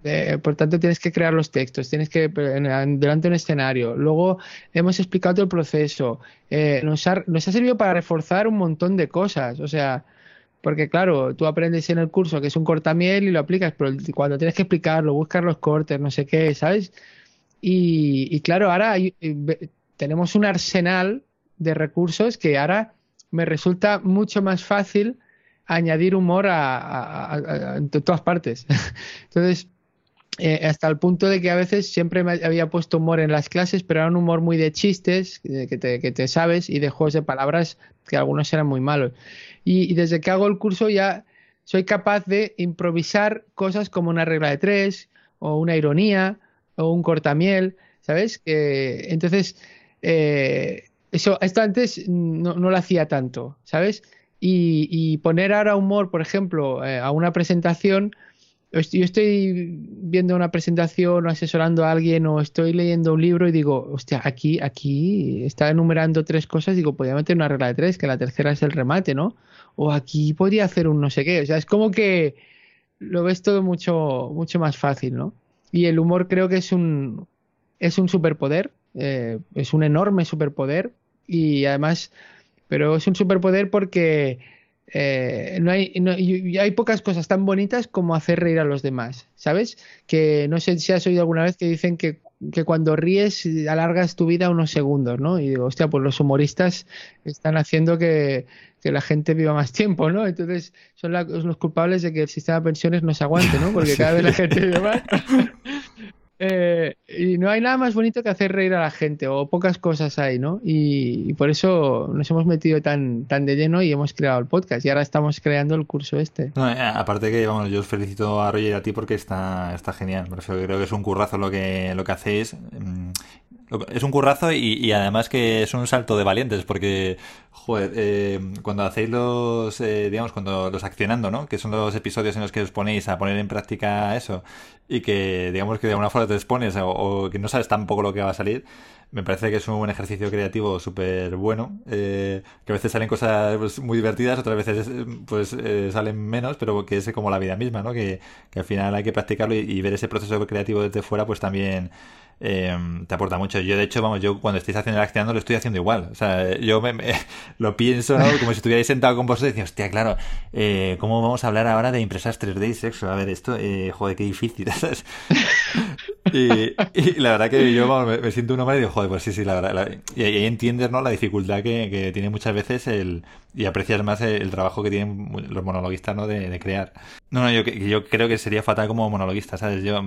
Eh, por tanto, tienes que crear los textos, tienes que en- delante de un escenario. Luego hemos explicado todo el proceso. Eh, nos, ha, nos ha servido para reforzar un montón de cosas. O sea, porque claro, tú aprendes en el curso que es un cortamiel y lo aplicas, pero cuando tienes que explicarlo, buscar los cortes, no sé qué, ¿sabes? Y, y claro, ahora eh, tenemos un arsenal de recursos que ahora me resulta mucho más fácil añadir humor a, todas partes. Entonces, eh, hasta el punto de que a veces siempre me había puesto humor en las clases, pero era un humor muy de chistes, eh, que te, que te sabes, y de juegos de palabras, que algunos eran muy malos. Y, desde que hago el curso ya soy capaz de improvisar cosas como una regla de tres, o una ironía, o un cortamiel, ¿sabes? Que, entonces, eh, eso, esto antes no, no lo hacía tanto, ¿sabes? Y, y poner ahora humor, por ejemplo, eh, a una presentación, yo estoy viendo una presentación o asesorando a alguien o estoy leyendo un libro y digo, hostia, aquí, aquí está enumerando tres cosas, digo, podría meter una regla de tres, que la tercera es el remate, ¿no? O aquí podría hacer un no sé qué, o sea, es como que lo ves todo mucho, mucho más fácil, ¿no? Y el humor creo que es un, es un superpoder, eh, es un enorme superpoder y además, pero es un superpoder porque eh, no hay, no- y- hay pocas cosas tan bonitas como hacer reír a los demás, ¿sabes? Que no sé si has oído alguna vez que dicen que, que cuando ríes alargas tu vida unos segundos, ¿no? Y digo, hostia, pues los humoristas están haciendo que, que la gente viva más tiempo, ¿no? Entonces son la- los culpables de que el sistema de pensiones no se aguante, ¿no? Porque cada vez la gente vive más. Eh, y no hay nada más bonito que hacer reír a la gente, o pocas cosas hay, ¿no? Y, y por eso nos hemos metido tan, tan de lleno y hemos creado el podcast. Y ahora estamos creando el curso este. Eh, aparte que, vamos, yo os felicito a Roger y a ti porque está, está genial. Me refiero, creo que es un currazo lo que, lo que hacéis. Es un currazo y, y además que es un salto de valientes porque, joder, eh, cuando hacéis los, eh, digamos, cuando los accionando, ¿no? Que son los episodios en los que os ponéis a poner en práctica eso y que, digamos, que de alguna forma te expones o, o que no sabes tampoco lo que va a salir. Me parece que es un ejercicio creativo súper bueno, eh, que a veces salen cosas pues, muy divertidas, otras veces eh, pues eh, salen menos, pero que es como la vida misma, ¿no? Que, al final hay que practicarlo y, ver ese proceso creativo desde fuera, pues también te aporta mucho. Yo, de hecho, vamos, yo cuando estéis haciendo el accionando lo estoy haciendo igual. O sea, yo me, lo pienso, ¿no? Como si estuvierais sentado con vosotros y decís, hostia, claro, ¿cómo vamos a hablar ahora de impresas 3D y sexo? A ver, esto, joder, qué difícil. Y, la verdad que yo me, siento uno mal y digo, joder, pues sí, sí, la verdad. la- y ahí entiendes, ¿no? La dificultad que, que tiene muchas veces el, y aprecias más el, trabajo que tienen los monologuistas, ¿no? De, crear. No, no, yo, yo creo que sería fatal como monologuista, ¿sabes? Yo,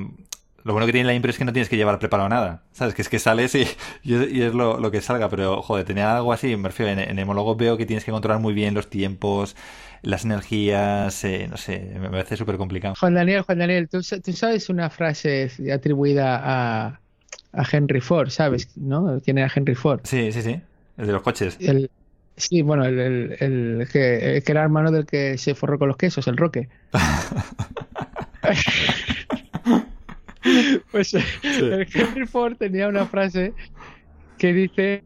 lo bueno que tiene la impro es que no tienes que llevar preparado nada, ¿sabes? Que es que sales y, y es, lo, lo que salga, pero, joder, tener algo así, me en, en el monólogo veo que tienes que controlar muy bien los tiempos, las energías, eh, no sé, me parece súper complicado. Juan Daniel, Juan Daniel, ¿tú, tú sabes una frase atribuida a, a Henry Ford, ¿sabes? ¿No? ¿Quién era Henry Ford? Sí, sí, sí, el de los coches. El, sí, bueno, el, el- el que, el que era hermano del que se forró con los quesos, el Roque. Pues el Henry Ford tenía una frase que dice,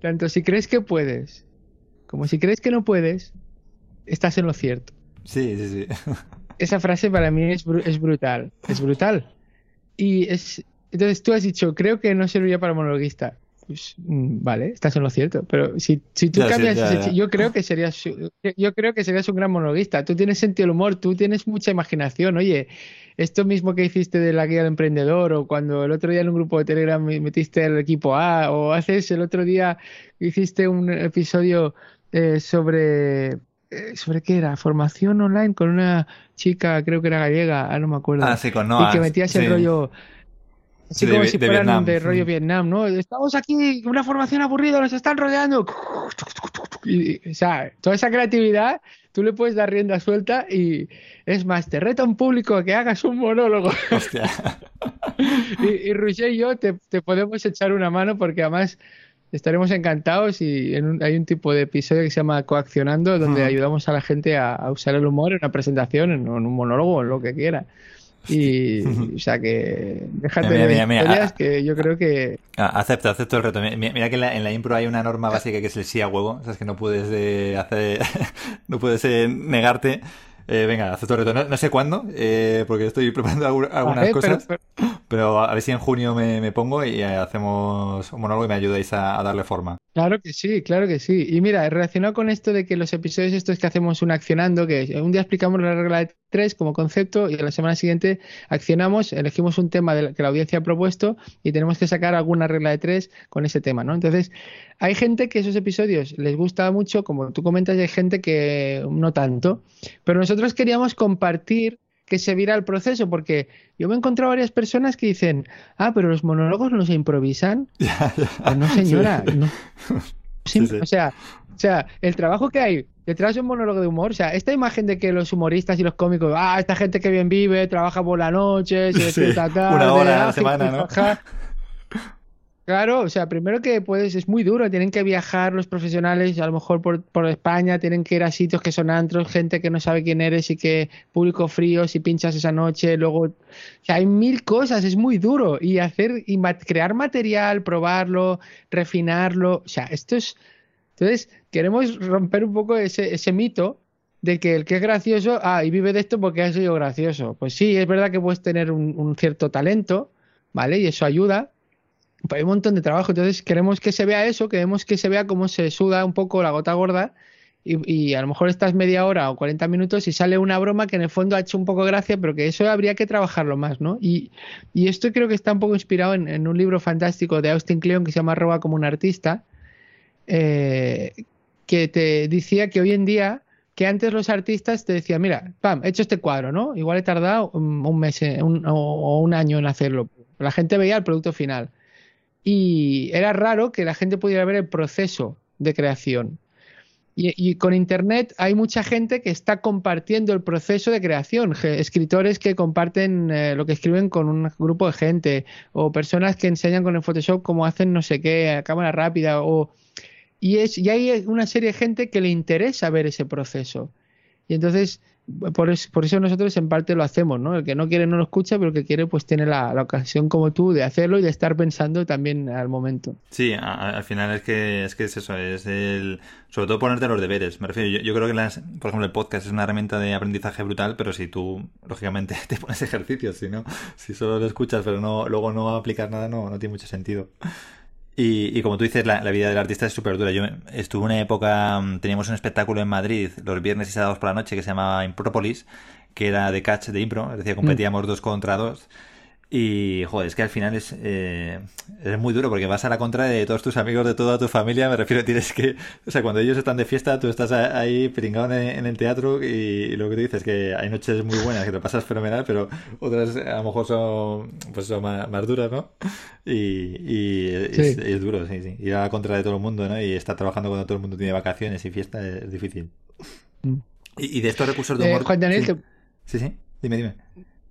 tanto si crees que puedes como si crees que no puedes, estás en lo cierto. Sí, sí, sí. Esa frase para mí es, es brutal, es brutal. Y es, entonces tú has dicho, creo que no serviría para monologuista. Pues, mm, vale, estás en lo cierto, pero si, si tú Ya, sí, cambias ya, ya. yo creo que serías yo creo que serías un gran monologuista. Tú tienes sentido del humor, tú tienes mucha imaginación. Oye, esto mismo que hiciste de la guía del emprendedor o cuando el otro día en un grupo de Telegram me- metiste el equipo A o haces el otro día hiciste un episodio eh, sobre sobre qué era, formación online con una chica, creo que era gallega, ah, no me acuerdo. Ah, sí, con y Noah. que metías el sí. rollo así Sí, de como si de fueran Vietnam. de rollo. Vietnam, ¿no? Estamos aquí, una formación aburrida, nos están rodeando. Y, o sea, toda esa creatividad, tú le puedes dar rienda suelta y es más, te reto a un público a que hagas un monólogo. Hostia. y, y Roger y yo te, te podemos echar una mano porque además estaremos encantados y en un- hay un tipo de episodio que se llama Coaccionando donde ayudamos a la gente a, a usar el humor en una presentación, en, un monólogo, en lo que quiera. Y, o sea que déjate Mira, de mira, mira, historias ah, que yo creo que acepto, acepto el reto. Mi- mi- Mira que en la, en la impro hay una norma básica que es el sí a huevo. Sabes que no puedes eh, hacer, no puedes eh, negarte. Eh, venga, acepto el reto. No, no sé cuándo, eh, porque estoy preparando algu- algunas pero- cosas. pero- Pero a ver si en junio me, me pongo y hacemos un monólogo y me ayudáis a, a darle forma. Claro que sí, claro que sí. Y mira, relacionado con esto de que los episodios estos que hacemos un accionando, que un día explicamos la regla de tres como concepto y a la semana siguiente accionamos, elegimos un tema de la- que la audiencia ha propuesto y tenemos que sacar alguna regla de tres con ese tema, ¿no? Entonces, hay gente que esos episodios les gusta mucho, como tú comentas, y hay gente que no tanto, pero nosotros queríamos compartir que se viera el proceso, porque yo me he encontrado varias personas que dicen, ah, pero los monólogos no se improvisan. Pues no, señora, Sí. no. Sí, Sí. O sea, o sea, el trabajo que hay detrás de un monólogo de humor, o sea, esta imagen de que los humoristas y los cómicos, ah, esta gente que bien vive, trabaja por la noche, se despierta tarde, una hora a la semana, ¿no? Claro, o sea, primero que puedes, es muy duro, tienen que viajar los profesionales, a lo mejor por, por España, tienen que ir a sitios que son antros, gente que no sabe quién eres y que público frío, si pinchas esa noche, luego, o sea, hay mil cosas, es muy duro y hacer y crear material, probarlo, refinarlo, o sea, esto es, entonces queremos romper un poco ese, ese mito de que el que es gracioso, ah, y vive de esto porque ha sido gracioso. Pues sí, es verdad que puedes tener un, un cierto talento, ¿vale? Y eso ayuda, hay un montón de trabajo. Entonces queremos que se vea eso, queremos que se vea cómo se suda un poco la gota gorda. Y, a lo mejor estás media hora o 40 minutos y sale una broma que en el fondo ha hecho un poco gracia, pero que eso habría que trabajarlo más, ¿no? Y, y esto creo que está un poco inspirado en, un libro fantástico de Austin Kleon que se llama Roba como un artista, eh, que te decía que hoy en día, que antes los artistas te decían, mira, pam, he hecho este cuadro, ¿no? Igual he tardado un, un mes un- o, o un año en hacerlo. La gente veía el producto final. Y era raro que la gente pudiera ver el proceso de creación. Y, con Internet hay mucha gente que está compartiendo el proceso de creación, escritores que comparten eh, lo que escriben con un grupo de gente, o personas que enseñan con el Photoshop cómo hacen no sé qué, a cámara rápida, o... Y, es, y hay una serie de gente que le interesa ver ese proceso. Y entonces, por, por eso nosotros en parte lo hacemos, ¿no? El que no quiere no lo escucha, pero el que quiere pues tiene la, la ocasión como tú de hacerlo y de estar pensando también al momento. Sí, a- al final es que es que es eso, es el sobre todo ponerte los deberes. Me refiero, yo, yo creo que las, por ejemplo, el podcast es una herramienta de aprendizaje brutal, pero si tú lógicamente te pones ejercicios, si no, si solo lo escuchas pero no luego no aplicas nada, no no tiene mucho sentido. Y, y como tú dices, la, la vida del artista es súper dura. Yo estuve una época, mm, teníamos un espectáculo en Madrid los viernes y sábados por la noche que se llamaba Impropolis, que era de catch de impro, es decir, competíamos dos contra dos. Y, joder, es que al final es, eh, es muy duro porque vas a la contra de todos tus amigos, de toda tu familia. Me refiero, tienes que. O sea, cuando ellos están de fiesta, tú estás ahí pringado en, el teatro y, y lo que tú dices, que hay noches muy buenas, que te pasas fenomenal, pero otras a lo mejor son, pues son más, más duras, ¿no? Y, y es, Sí. es duro, sí, sí. Ir a la contra de todo el mundo, ¿no? Y estar trabajando cuando todo el mundo tiene vacaciones y fiesta es difícil. Mm. Y, y de estos recursos de Eh, humor. Juan Daniel, sí. te- sí, sí, dime, dime.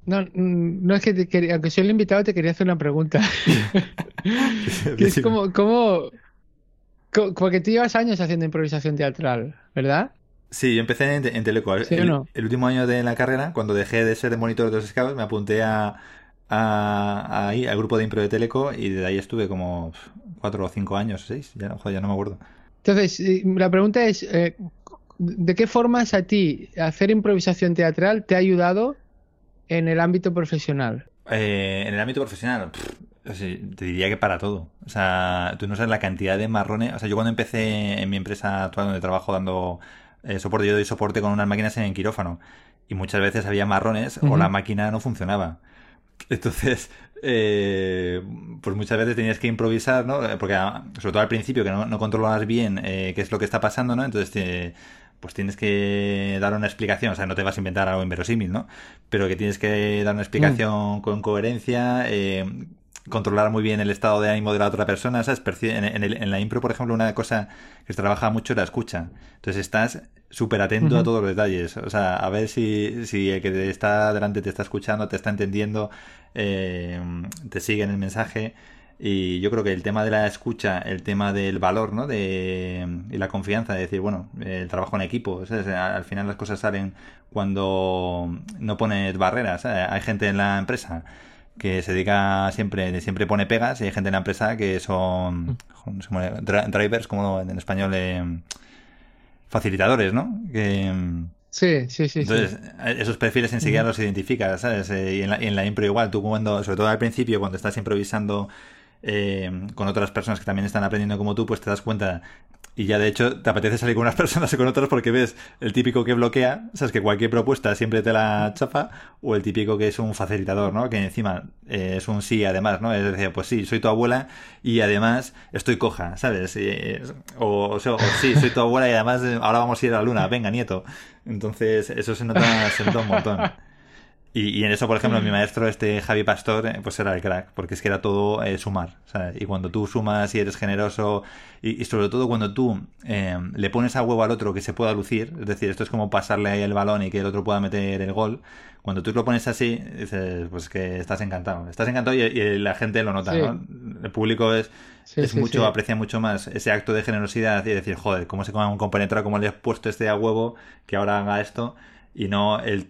No, no es que te quería, aunque soy el invitado, te quería hacer una pregunta. que es como, como, co- porque tú llevas años haciendo improvisación teatral, ¿verdad? Sí, yo empecé en, en Teleco. El, ¿Sí o no? el último año de la carrera, cuando dejé de ser monitor de los scouts, me apunté a, a- ahí, al grupo de impro de Teleco y de ahí estuve como cuatro o cinco años, seis, ya, joder, ya no me acuerdo. Entonces, la pregunta es, eh, ¿de qué formas a ti hacer improvisación teatral te ha ayudado en el ámbito profesional? Eh, en el ámbito profesional, pff, te diría que para todo. O sea, tú no sabes la cantidad de marrones. O sea, yo cuando empecé en mi empresa actual donde trabajo dando eh, soporte, yo doy soporte con unas máquinas en el quirófano. Y muchas veces había marrones o la máquina no funcionaba. Entonces, eh, pues muchas veces tenías que improvisar, ¿no? Porque ah, sobre todo al principio que no, no controlabas bien eh, qué es lo que está pasando, ¿no? Entonces te- pues tienes que dar una explicación, o sea, no te vas a inventar algo inverosímil, ¿no? Pero que tienes que dar una explicación con coherencia, eh, controlar muy bien el estado de ánimo de la otra persona, ¿sabes? En, en el- en la impro, por ejemplo, una cosa que se trabaja mucho es la escucha. Entonces estás súper atento a todos los detalles. O sea, a ver si, si el que te está delante te está escuchando, te está entendiendo, eh, te sigue en el mensaje. Y yo creo que el tema de la escucha, el tema del valor, ¿no? De, y la confianza, de decir, bueno, el trabajo en equipo, ¿sabes? Al final las cosas salen cuando no pones barreras. ¿sabes? Hay gente en la empresa que se dedica siempre, siempre pone pegas y hay gente en la empresa que son dri- drivers, como en español, eh, facilitadores, ¿no? Que, Sí, sí, sí. Entonces, sí. esos perfiles enseguida los identificas, ¿sabes? Eh, y, en la, y en la impro igual, tú cuando, sobre todo al principio, cuando estás improvisando eh, con otras personas que también están aprendiendo como tú, pues te das cuenta y ya de hecho te apetece salir con unas personas y con otras porque ves el típico que bloquea, sabes que cualquier propuesta siempre te la chapa, o el típico que es un facilitador, ¿no? Que encima eh, es un sí además, ¿no? Es decir, pues sí, soy tu abuela y además estoy coja, ¿sabes? O, o, o, sí, soy tu abuela y además eh, ahora vamos a ir a la luna, venga nieto. Entonces eso se nota, se nota un montón. Y, y, en eso, por ejemplo, mi maestro, este Javi Pastor, eh, pues era el crack, porque es que era todo eh, sumar. ¿sabes? Y cuando tú sumas y eres generoso, y, y sobre todo cuando tú eh, le pones a huevo al otro que se pueda lucir, es decir, esto es como pasarle ahí el balón y que el otro pueda meter el gol. Cuando tú lo pones así, dices, pues que estás encantado. Estás encantado y, y la gente lo nota, sí. ¿no? El público es, sí, es sí, mucho, aprecia mucho más ese acto de generosidad y decir, joder, cómo se come un compenetrado, cómo le has puesto este a huevo, que ahora haga esto y no el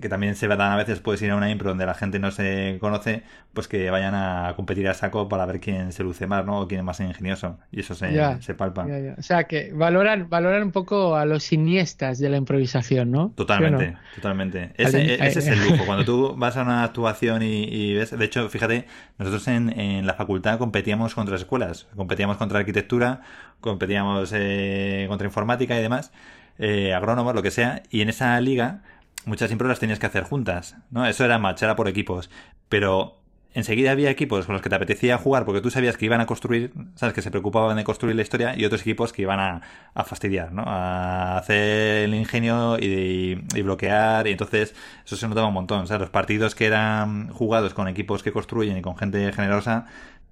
que también se dan a veces puedes ir a una impro donde la gente no se conoce pues que vayan a competir a saco para ver quién se luce más no o quién es más ingenioso. Y eso se, ya, se palpa. ya, ya. o sea que valoran valoran un poco a los siniestas de la improvisación no totalmente ¿Sí no? totalmente. Ese, ese, es el lujo. Cuando tú vas a una actuación y, y ves de hecho fíjate nosotros en, en, la facultad competíamos contra escuelas. Competíamos contra arquitectura competíamos eh, contra informática y demás eh, agrónomos, lo que sea, y en esa liga muchas las tenías que hacer juntas, ¿no? Eso era match, era por equipos, pero enseguida había equipos con los que te apetecía jugar porque tú sabías que iban a construir, sabes que se preocupaban de construir la historia y otros equipos que iban a, a fastidiar, ¿no? A hacer el ingenio y, y, bloquear y entonces eso se notaba un montón, o sea, los partidos que eran jugados con equipos que construyen y con gente generosa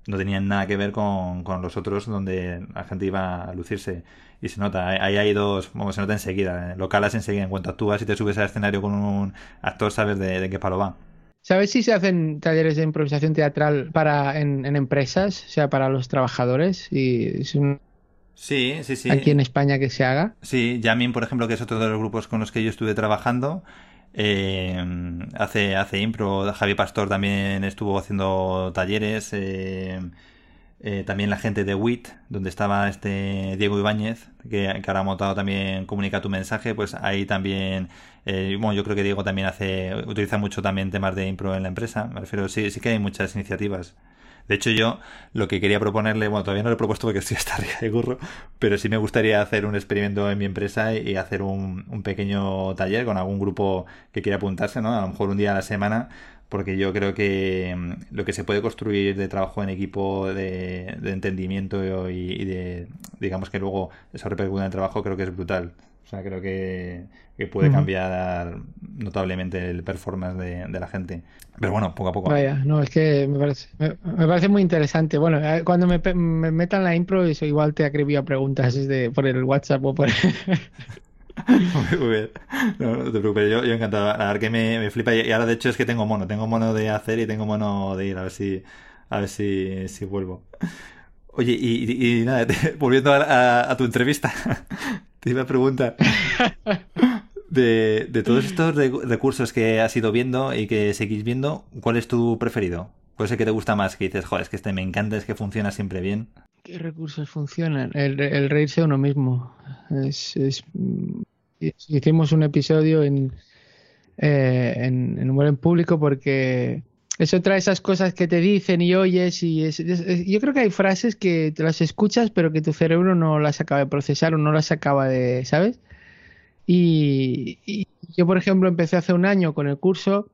no tenían nada que ver con, con los otros donde la gente iba a lucirse y se nota, ahí hay dos, vamos, se nota enseguida, locales enseguida, en cuanto actúas y te subes al escenario con un actor, sabes de, de qué palo va. ¿Sabes si se hacen talleres de improvisación teatral para en, en empresas, o sea, para los trabajadores? Y es un... Sí, sí, sí. Aquí en España que se haga. Sí, Yamin, por ejemplo, que es otro de los grupos con los que yo estuve trabajando, eh, hace, hace impro. Javi Pastor también estuvo haciendo talleres. Eh, eh, también la gente de WIT, donde estaba este Diego Ibáñez, que, que ahora ha montado también Comunica tu mensaje, pues ahí también, eh, bueno, yo creo que Diego también hace, utiliza mucho también temas de impro en la empresa, me refiero, sí, sí que hay muchas iniciativas. De hecho, yo lo que quería proponerle, bueno, todavía no lo he propuesto porque estoy hasta de curro, pero sí me gustaría hacer un experimento en mi empresa y hacer un, un pequeño taller con algún grupo que quiera apuntarse, ¿no? A lo mejor un día a la semana porque yo creo que mm, lo que se puede construir de trabajo en equipo, de, de entendimiento y, y, de, digamos que luego eso repercute en el trabajo, creo que es brutal. O sea, creo que, que puede cambiar uh -huh. notablemente el performance de, de, la gente. Pero bueno, poco a poco. Vaya, no, es que me parece, me, me parece muy interesante. Bueno, eh, cuando me, me metan la impro, eso igual te acribía preguntas desde, por el WhatsApp o por... Muy bien. No, no te preocupes, yo, yo encantado. La verdad que me, me, flipa. Y ahora, de hecho, es que tengo mono. Tengo mono de hacer y tengo mono de ir. A ver si, a ver si, si vuelvo. Oye, y, y, y nada, te, volviendo a, a, a, tu entrevista, te iba a preguntar. De, de todos estos recursos que has ido viendo y que seguís viendo, ¿cuál es tu preferido? ¿Cuál es el que te gusta más? Que dices, joder, es que este me encanta, es que funciona siempre bien. ¿Qué recursos funcionan? El, el reírse de uno mismo. Es, es, hicimos un episodio en, eh, en, en humor en público porque es otra de esas cosas que te dicen y oyes y yo creo que hay frases que te las escuchas pero que tu cerebro no las acaba de procesar o no las acaba de, ¿sabes? Y, y yo, por ejemplo, empecé hace un año con el curso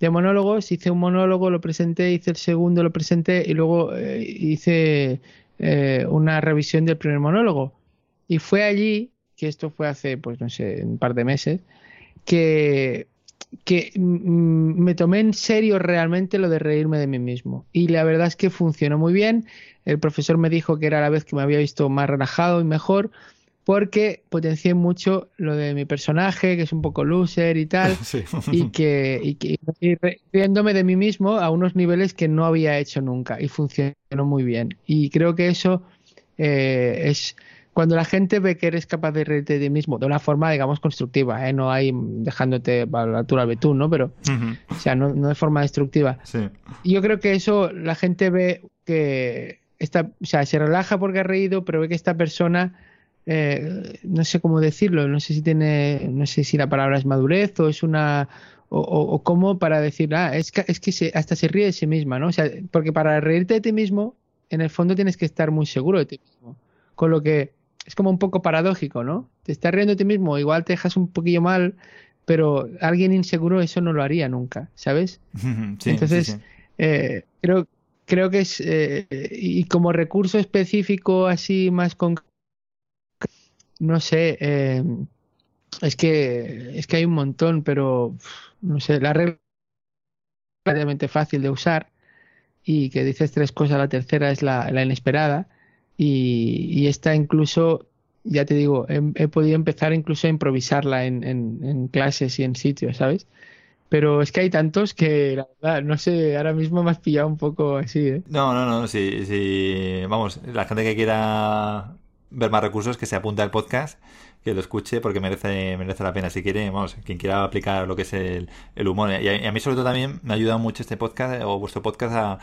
de monólogos, hice un monólogo, lo presenté, hice el segundo, lo presenté y luego eh, hice eh, una revisión del primer monólogo. Y fue allí, que esto fue hace, pues no sé, un par de meses, que, que me tomé en serio realmente lo de reírme de mí mismo. Y la verdad es que funcionó muy bien. El profesor me dijo que era la vez que me había visto más relajado y mejor porque potencié mucho lo de mi personaje, que es un poco loser y tal, sí. y que, y que y riéndome de mí mismo a unos niveles que no había hecho nunca y funcionó muy bien. Y creo que eso eh, es cuando la gente ve que eres capaz de reírte de ti mismo de una forma, digamos, constructiva, ¿eh? no hay dejándote a la altura betún, ¿no? Pero, uh -huh. o sea, no, no de forma destructiva. Sí. Yo creo que eso la gente ve que esta, o sea, se relaja porque ha reído, pero ve que esta persona eh, no sé cómo decirlo, no sé si tiene, no sé si la palabra es madurez o es una, o, o, o cómo para decir, ah, es que, es que se, hasta se ríe de sí misma, ¿no? O sea, porque para reírte de ti mismo, en el fondo tienes que estar muy seguro de ti mismo. Con lo que es como un poco paradójico, ¿no? Te estás riendo de ti mismo, igual te dejas un poquillo mal, pero alguien inseguro eso no lo haría nunca, ¿sabes? Sí, Entonces, sí, sí. eh, creo, creo que es, eh, y como recurso específico así más concreto, no sé, eh, es que es que hay un montón, pero no sé, la regla es relativamente fácil de usar y que dices tres cosas, la tercera es la, la inesperada y, y esta incluso, ya te digo, he, podido empezar incluso a improvisarla en, en, en clases y en sitios, ¿sabes? Pero es que hay tantos que, la verdad, no sé, ahora mismo me has pillado un poco así, ¿eh? No, no, no, sí, sí. Vamos, la gente que quiera ver más recursos, que se apunte al podcast, que lo escuche, porque merece, merece la pena. Si quiere, vamos, quien quiera aplicar lo que es el, el humor. Y a, y a mí, sobre todo, también me ha ayudado mucho este podcast, o vuestro podcast, a,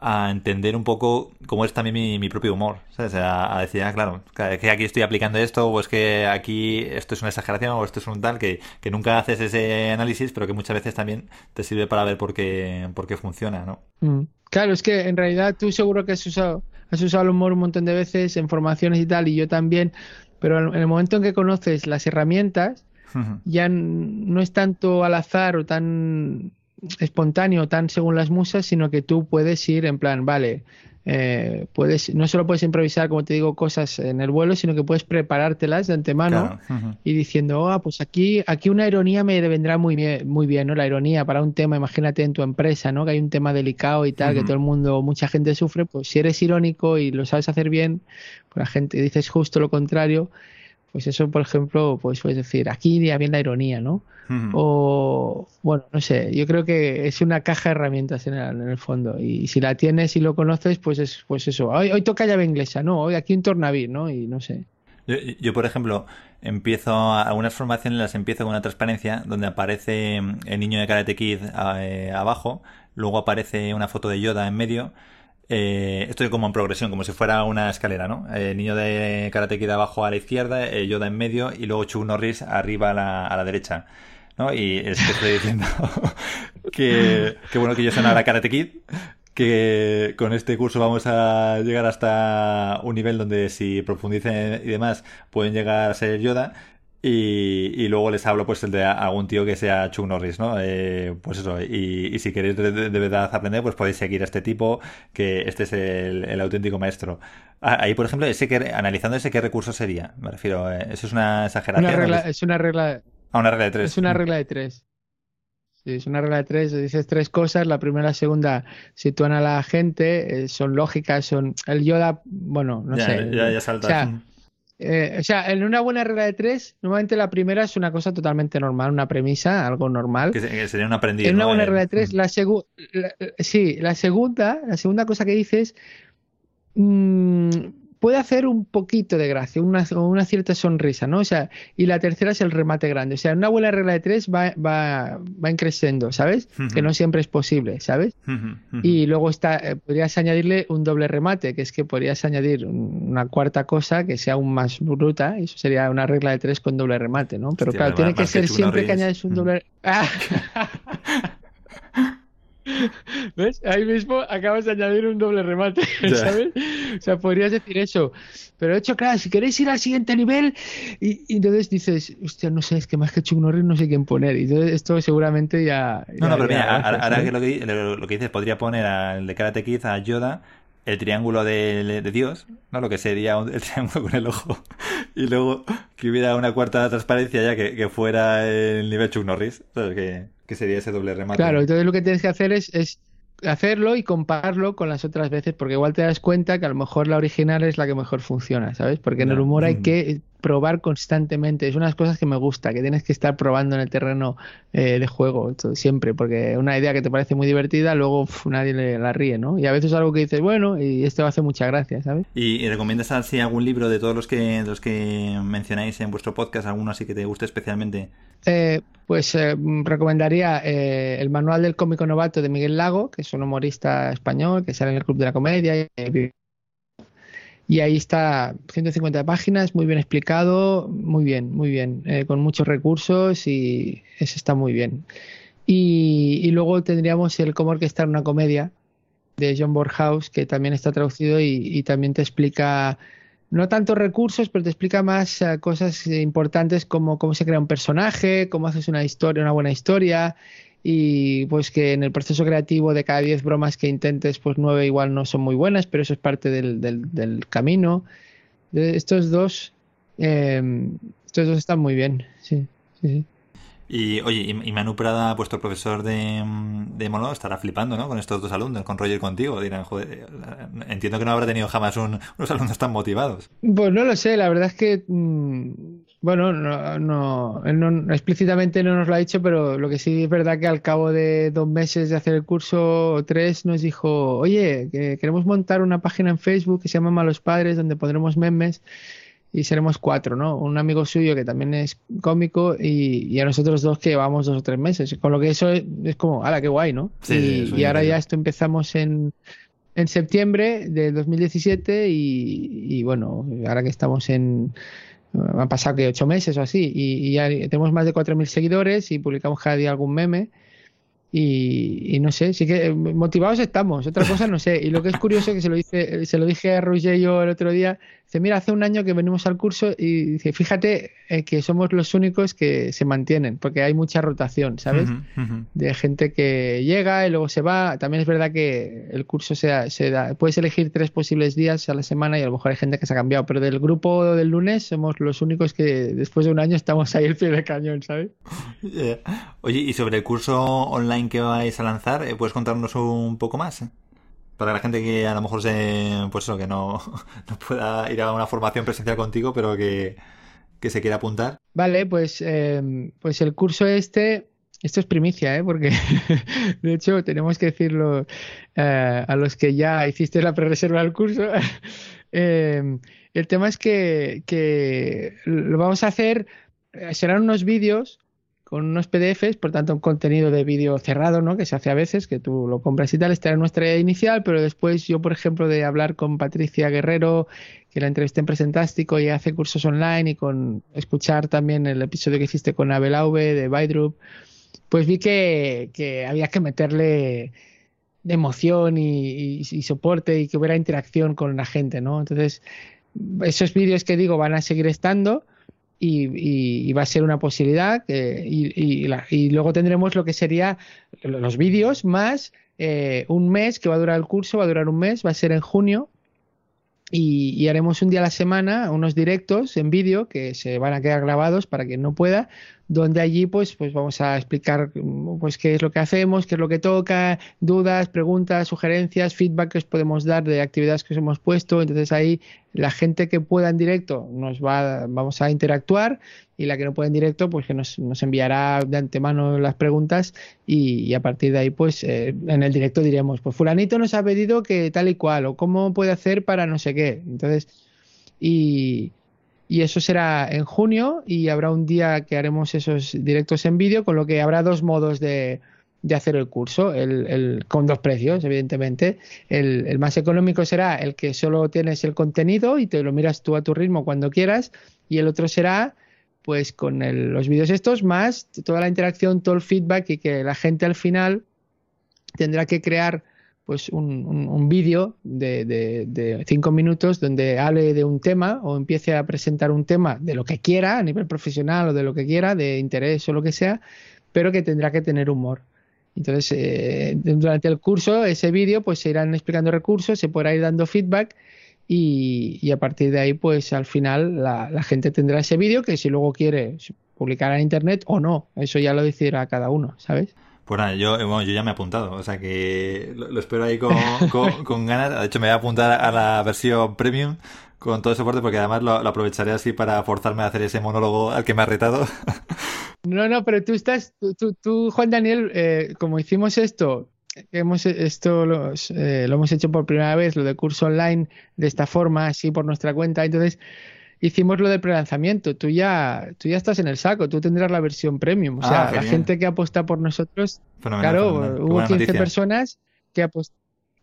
a entender un poco cómo es también mi, mi propio humor, ¿sabes? A, a decir, ah, claro, es que aquí estoy aplicando esto, o es que aquí esto es una exageración, o esto es un tal, que, que nunca haces ese análisis, pero que muchas veces también te sirve para ver por qué, por qué funciona, ¿no? Mm. Claro, es que en realidad tú seguro que has usado, has usado el humor un montón de veces en formaciones y tal, y yo también, pero en el momento en que conoces las herramientas, ya no es tanto al azar o tan espontáneo, tan según las musas, sino que tú puedes ir en plan, vale, eh, puedes, no solo puedes improvisar, como te digo, cosas en el vuelo, sino que puedes preparártelas de antemano Claro. Y diciendo, ah, pues aquí, aquí una ironía me vendrá muy bien, muy bien, ¿no? La ironía para un tema, imagínate en tu empresa, ¿no? Que hay un tema delicado y tal, que todo el mundo, mucha gente sufre, pues si eres irónico y lo sabes hacer bien, pues la gente dices justo lo contrario, pues eso, por ejemplo, pues puedes decir, aquí iría bien la ironía, ¿no? O, bueno, no sé, yo creo que es una caja de herramientas en el, en el fondo. Y si la tienes y lo conoces, pues es, pues eso. Hoy, hoy toca llave inglesa, ¿no? Hoy aquí un tornavir, ¿no? Y no sé. Yo, yo, por ejemplo, empiezo a- algunas formaciones las empiezo con una transparencia donde aparece el niño de Karate Kid eh, abajo, luego aparece una foto de Yoda en medio. Eh, esto como en progresión, como si fuera una escalera, ¿no? El niño de Karate Kid abajo a la izquierda, eh, Yoda en medio y luego Chuck Norris arriba a la, a la derecha. ¿no? Y es que estoy diciendo que, que bueno que yo soy ahora Karate Kid, que con este curso vamos a llegar hasta un nivel donde si profundicen y demás pueden llegar a ser Yoda. Y, y luego les hablo pues el de algún tío que sea Chuck Norris, ¿no? Eh, pues eso, y, y si queréis de, verdad aprender, pues podéis seguir a este tipo, que este es el, el auténtico maestro. Ah, Ahí, por ejemplo, ese que, analizando ese qué recurso sería, me refiero, eh, eso es una exageración. Una ¿o regla, es? es una regla, Ah, una regla de tres. Es una regla de tres. Sí, es una regla de tres. Dices tres cosas. La primera y la segunda sitúan a la gente, eh, son lógicas, son. El Yoda, bueno, no ya, sé. ya, ya saltas. O sea, eh, o sea, en una buena regla de tres, normalmente la primera es una cosa totalmente normal, una premisa, algo normal. que, se- que sería un aprendiz, En una ¿no? buena regla de tres, la segunda, sí, la segunda, la segunda cosa que dices mm, puede hacer un poquito de gracia, una, una cierta sonrisa, ¿no? O sea, y la tercera es el remate grande. O sea, una buena regla de tres va, va, va increciendo, ¿sabes? Que no siempre es posible, ¿sabes? Y luego está, eh, podrías añadirle un doble remate, que es que podrías añadir un- una cuarta cosa que sea aún más bruta, y eso sería una regla de tres con doble remate, ¿no? Pero Hostia, claro, tiene que ser siempre que añades un Mm. doble. ¡Ah! ¿Ves? Ahí mismo acabas de añadir un doble remate. ¿sabes? O sea, podrías decir eso. Pero de hecho, claro, si queréis ir al siguiente nivel, y, y entonces dices, hostia, no sé, es que más que Chuck Norris no sé quién poner. Y entonces esto seguramente ya. No, ya no, pero mira, ahora, que lo que, lo, lo que dices, podría poner al de Karate Kid, a Yoda, el triángulo de, de Dios, ¿no? Lo que sería un- el triángulo con el ojo. Y luego que hubiera una cuarta transparencia ya que, que fuera el nivel Chuck Norris, ¿sabes? Que, que sería ese doble remate. Claro, entonces lo que tienes que hacer es, es hacerlo y compararlo con las otras veces, porque igual te das cuenta que a lo mejor la original es la que mejor funciona, ¿sabes? Porque en el humor hay Mm. que probar constantemente. Es unas cosas que me gusta, que tienes que estar probando en el terreno eh, de juego siempre, porque una idea que te parece muy divertida, luego uf, nadie le, la ríe, ¿no? Y a veces algo que dices, bueno, y esto hace mucha gracia, ¿sabes? ¿Y, y recomiendas así algún libro de todos los que, de los que mencionáis en vuestro podcast, alguno así que te guste especialmente? Eh, pues eh, recomendaría eh, el manual del cómico novato de Miguel Lago, que es un humorista español que sale en el Club de la Comedia. y- Y ahí está 150 páginas, muy bien explicado, muy bien, muy bien, eh, con muchos recursos y eso está muy bien. Y, luego tendríamos el cómo orquestar una comedia de John Borhaus, que también está traducido y, también te explica no tantos recursos, pero te explica más uh, cosas importantes como cómo se crea un personaje, cómo haces una historia, una buena historia, y pues que en el proceso creativo de cada 10 bromas que intentes, pues 9 igual no son muy buenas, pero eso es parte del, del, camino. Estos dos, eh, estos dos están muy bien, sí, sí, sí. Y oye, y Manu Prada, vuestro profesor de, de Molo, estará flipando, ¿no? Con estos dos alumnos, con Roger contigo. Dirán, joder, entiendo que no habrá tenido jamás un, unos alumnos tan motivados. Pues no lo sé, la verdad es que, mmm, bueno, no, no, no, explícitamente no nos lo ha dicho, pero lo que sí es verdad que al cabo de dos meses de hacer el curso o tres nos dijo, oye, que queremos montar una página en Facebook que se llama Malos Padres, donde pondremos memes y seremos cuatro, ¿no? Un amigo suyo que también es cómico y, y, a nosotros dos que llevamos dos o tres meses. Con lo que eso es, es como, ¡hala, qué guay, ¿no? Sí, y, y ahora ya esto empezamos en, en septiembre de 2017 y, y, bueno, ahora que estamos en... Han pasado que ocho meses o así y, y ya tenemos más de 4.000 seguidores y publicamos cada día algún meme. Y, y, no sé, sí que motivados estamos, otra cosa no sé. Y lo que es curioso que se lo dice, se lo dije a Roger yo el otro día, dice, mira, hace un año que venimos al curso y dice, fíjate eh, que somos los únicos que se mantienen, porque hay mucha rotación, ¿sabes? Uh -huh, uh -huh. De gente que llega y luego se va. También es verdad que el curso se, da, se da, puedes elegir tres posibles días a la semana y a lo mejor hay gente que se ha cambiado, pero del grupo del lunes somos los únicos que después de un año estamos ahí al pie del cañón, ¿sabes? Yeah. Oye, y sobre el curso online que vais a lanzar, eh, ¿puedes contarnos un poco más? Para la gente que a lo mejor se, pues eso, que no, no pueda ir a una formación presencial contigo, pero que, que se quiera apuntar. Vale, pues, eh, pues el curso este, esto es primicia, ¿eh? porque de hecho tenemos que decirlo eh, a los que ya hiciste la pre-reserva del curso. eh, el tema es que, que lo vamos a hacer, eh, serán unos vídeos con unos PDFs, por tanto un contenido de vídeo cerrado, ¿no? Que se hace a veces, que tú lo compras y tal, estará en nuestra idea inicial, pero después yo, por ejemplo, de hablar con Patricia Guerrero, que la entrevisté en Presentástico y hace cursos online, y con escuchar también el episodio que hiciste con Abel Auve de Bydrup, pues vi que, había que meterle de emoción y, y, y soporte y que hubiera interacción con la gente, ¿no? Entonces, esos vídeos que digo van a seguir estando, y, y, y, va a ser una posibilidad. Eh, y, y, luego tendremos lo que sería los vídeos más eh, un mes que va a durar el curso, va a durar un mes, va a ser en junio. Y, haremos un día a la semana unos directos en vídeo que se van a quedar grabados para quien no pueda, donde allí pues, pues vamos a explicar pues qué es lo que hacemos, qué es lo que toca, dudas, preguntas, sugerencias, feedback que os podemos dar de actividades que os hemos puesto. Entonces ahí la gente que pueda en directo nos va, vamos a interactuar y la que no pueda en directo pues que nos, nos enviará de antemano las preguntas y, y a partir de ahí pues eh, en el directo diremos pues fulanito nos ha pedido que tal y cual o cómo puede hacer para no sé qué. Entonces y y eso será en junio y habrá un día que haremos esos directos en vídeo, con lo que habrá dos modos de, de hacer el curso, el, el, con dos precios, evidentemente. El, el, más económico será el que solo tienes el contenido y te lo miras tú a tu ritmo cuando quieras, y el otro será pues con los vídeos estos más toda la interacción, todo el feedback y que la gente al final tendrá que crear pues un, un, vídeo de, de, cinco minutos donde hable de un tema o empiece a presentar un tema de lo que quiera a nivel profesional o de lo que quiera, de interés o lo que sea, pero que tendrá que tener humor. Entonces, eh, durante el curso, ese vídeo, pues se irán explicando recursos, se podrá ir dando feedback y, y a partir de ahí, pues al final la, la gente tendrá ese vídeo que si luego quiere publicar en internet o no, eso ya lo decidirá cada uno, ¿sabes? Pues nada, yo, bueno, yo ya me he apuntado, o sea que lo, lo espero ahí con, con, con, ganas. De hecho, me voy a apuntar a la versión premium con todo el soporte porque además lo, lo, aprovecharé así para forzarme a hacer ese monólogo al que me ha retado. No, no, pero tú estás, tú, tú, tú Juan Daniel, eh, como hicimos esto, hemos esto eh, lo hemos hecho por primera vez, lo de curso online de esta forma, así por nuestra cuenta, entonces hicimos lo del prelanzamiento. Tú ya, tú ya estás en el saco, tú tendrás la versión premium. O sea, ah, la gente que apuesta por nosotros, fenomenal, claro, fenomenal. hubo 15 noticia. personas que apostaron.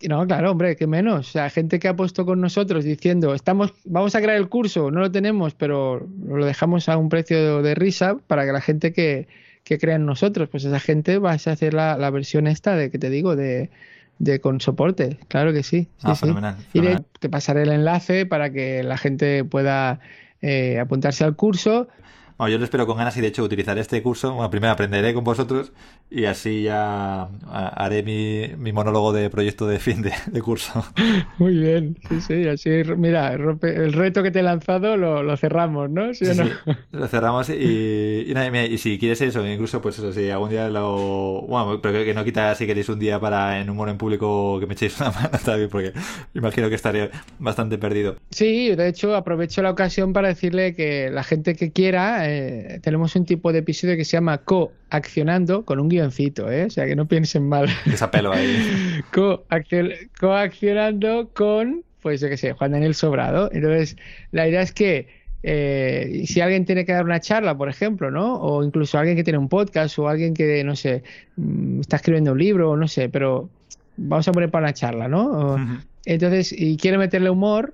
No, claro, hombre, que menos. O sea, gente que ha puesto con nosotros diciendo, estamos, vamos a crear el curso, no lo tenemos, pero lo dejamos a un precio de, risa para que la gente que, que crea en nosotros, pues esa gente va a hacer la, la versión esta de que te digo, de, de con soporte, claro que sí. sí, Ah, sí. fenomenal, Y te pasaré el enlace para que la gente pueda eh, apuntarse al curso. Bueno, yo lo espero con ganas y de hecho utilizaré este curso. Bueno, primero aprenderé con vosotros y así ya a- haré mi, mi monólogo de proyecto de fin de, de curso. Muy bien, sí, sí, así, mira, el reto que te he lanzado lo, lo cerramos, ¿no? ¿Sí o Sí, no? sí. Lo cerramos y, y nada, y mira, y si quieres eso, incluso pues eso, si algún día lo... Bueno, pero que no quita si queréis un día para en humor en público que me echéis una mano también, porque imagino que estaré bastante perdido. Sí, de hecho aprovecho la ocasión para decirle que la gente que quiera, eh, tenemos un tipo de episodio que se llama coaccionando con un guioncito, ¿eh? O sea, que no piensen mal. Desapelo ahí. Coaccion- coaccionando con, pues yo qué sé, Juan Daniel Sobrado. Entonces, la idea es que eh, si alguien tiene que dar una charla, por ejemplo, ¿no? O incluso alguien que tiene un podcast o alguien que, no sé, mm, está escribiendo un libro, o no sé, pero vamos a poner para una charla, ¿no? O- entonces, y quiere meterle humor,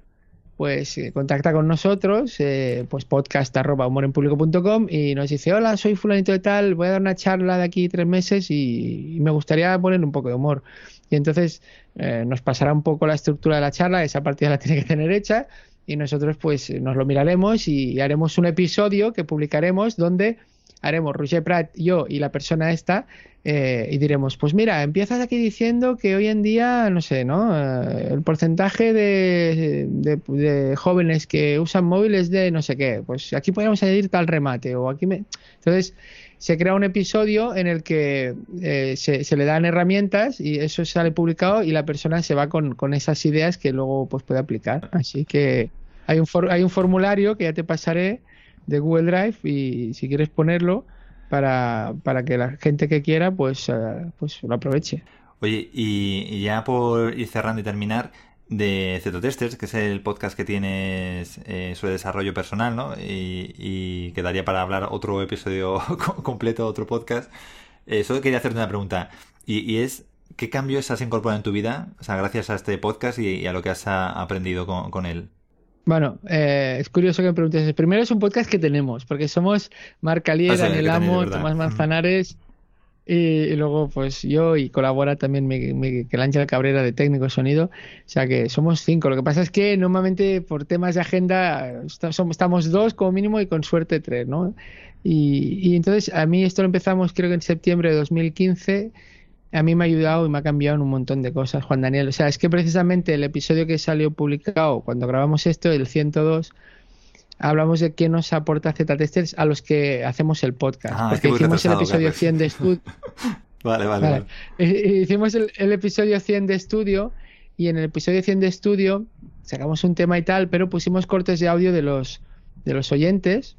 pues eh, contacta con nosotros, eh, pues podcast arroba humorenpublico.com y nos dice, hola, soy fulanito de tal, voy a dar una charla de aquí tres meses y, y me gustaría poner un poco de humor. Y entonces eh, nos pasará un poco la estructura de la charla, esa partida la tiene que tener hecha y nosotros pues nos lo miraremos y haremos un episodio que publicaremos donde haremos Roger Prat, yo y la persona esta eh, y diremos, pues mira, empiezas aquí diciendo que hoy en día, no sé, ¿no? Eh, el porcentaje de, de- de jóvenes que usan móviles de no sé qué, pues aquí podríamos añadir tal remate o aquí me... Entonces se crea un episodio en el que eh, se, se le dan herramientas y eso sale publicado y la persona se va con, con esas ideas que luego pues puede aplicar. Así que hay un, for- hay un formulario que ya te pasaré de Google Drive y si quieres ponerlo para, para que la gente que quiera pues, eh, pues lo aproveche. Oye, y, ya por ir cerrando y terminar, de Zetotesters, que es el podcast que tienes eh, sobre desarrollo personal, ¿no? Y, y quedaría para hablar otro episodio co- completo, otro podcast. Eh, solo quería hacerte una pregunta, y, y es, ¿qué cambios has incorporado en tu vida, o sea, gracias a este podcast y, y a lo que has aprendido con, con él? Bueno, eh, es curioso que me preguntes. Primero es un podcast que tenemos, porque somos Marc Alier, sí, Daniel que Amo. Tomás. Manzanares y, y luego pues yo y colabora también Miguel Miguel Ángel Cabrera de técnico sonido. O sea que somos cinco. Lo que pasa es que normalmente por temas de agenda estamos dos como mínimo y con suerte tres, ¿no? Y, y entonces a mí esto lo empezamos creo que en septiembre de 2015 a mí me ha ayudado y me ha cambiado en un montón de cosas, Juan Daniel. O sea, es que precisamente el episodio que salió publicado cuando grabamos esto, el 102, hablamos de qué nos aporta Z-Testers a los que hacemos el podcast. Ah, es porque que hicimos el episodio Carlos. 100 de estudio. Vale, vale, Vale. Eh, Hicimos el, el episodio 100 de estudio y en el episodio 100 de estudio sacamos un tema y tal, pero pusimos cortes de audio de los, de los oyentes.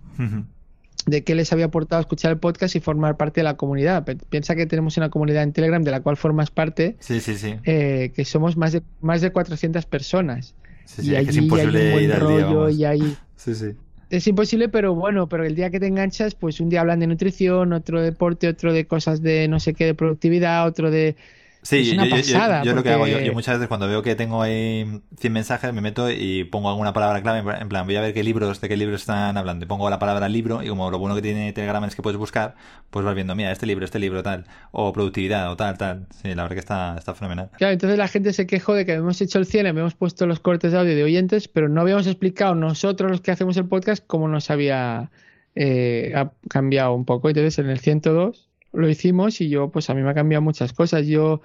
De qué les había aportado escuchar el podcast y formar parte de la comunidad. Piensa que tenemos una comunidad en Telegram de la cual formas parte, Sí, sí, sí. eh, que somos más de, más de 400 personas. Sí, sí, y allí es imposible hay un buen día, rollo y hay... Sí, sí. Es imposible, pero bueno, pero el día que te enganchas, pues un día hablan de nutrición, otro de deporte, otro de cosas de no sé qué, de productividad, otro de... Sí, Es yo, lo que hago, yo, muchas veces cuando veo que tengo ahí 100 mensajes me meto y pongo alguna palabra clave, en plan, voy a ver qué libros, de qué libros están hablando, y pongo la palabra libro y como lo bueno que tiene Telegram es que puedes buscar, pues vas viendo, mira, este libro, este libro, tal, o productividad, o tal, tal. Sí, la verdad que está, está fenomenal. Claro, entonces la gente se quejó de que habíamos hecho el 100, habíamos puesto los cortes de audio de oyentes, pero no habíamos explicado nosotros los que hacemos el podcast cómo nos había eh, ha cambiado un poco. Entonces en el 102 lo hicimos y yo, pues a mí me ha cambiado muchas cosas. Yo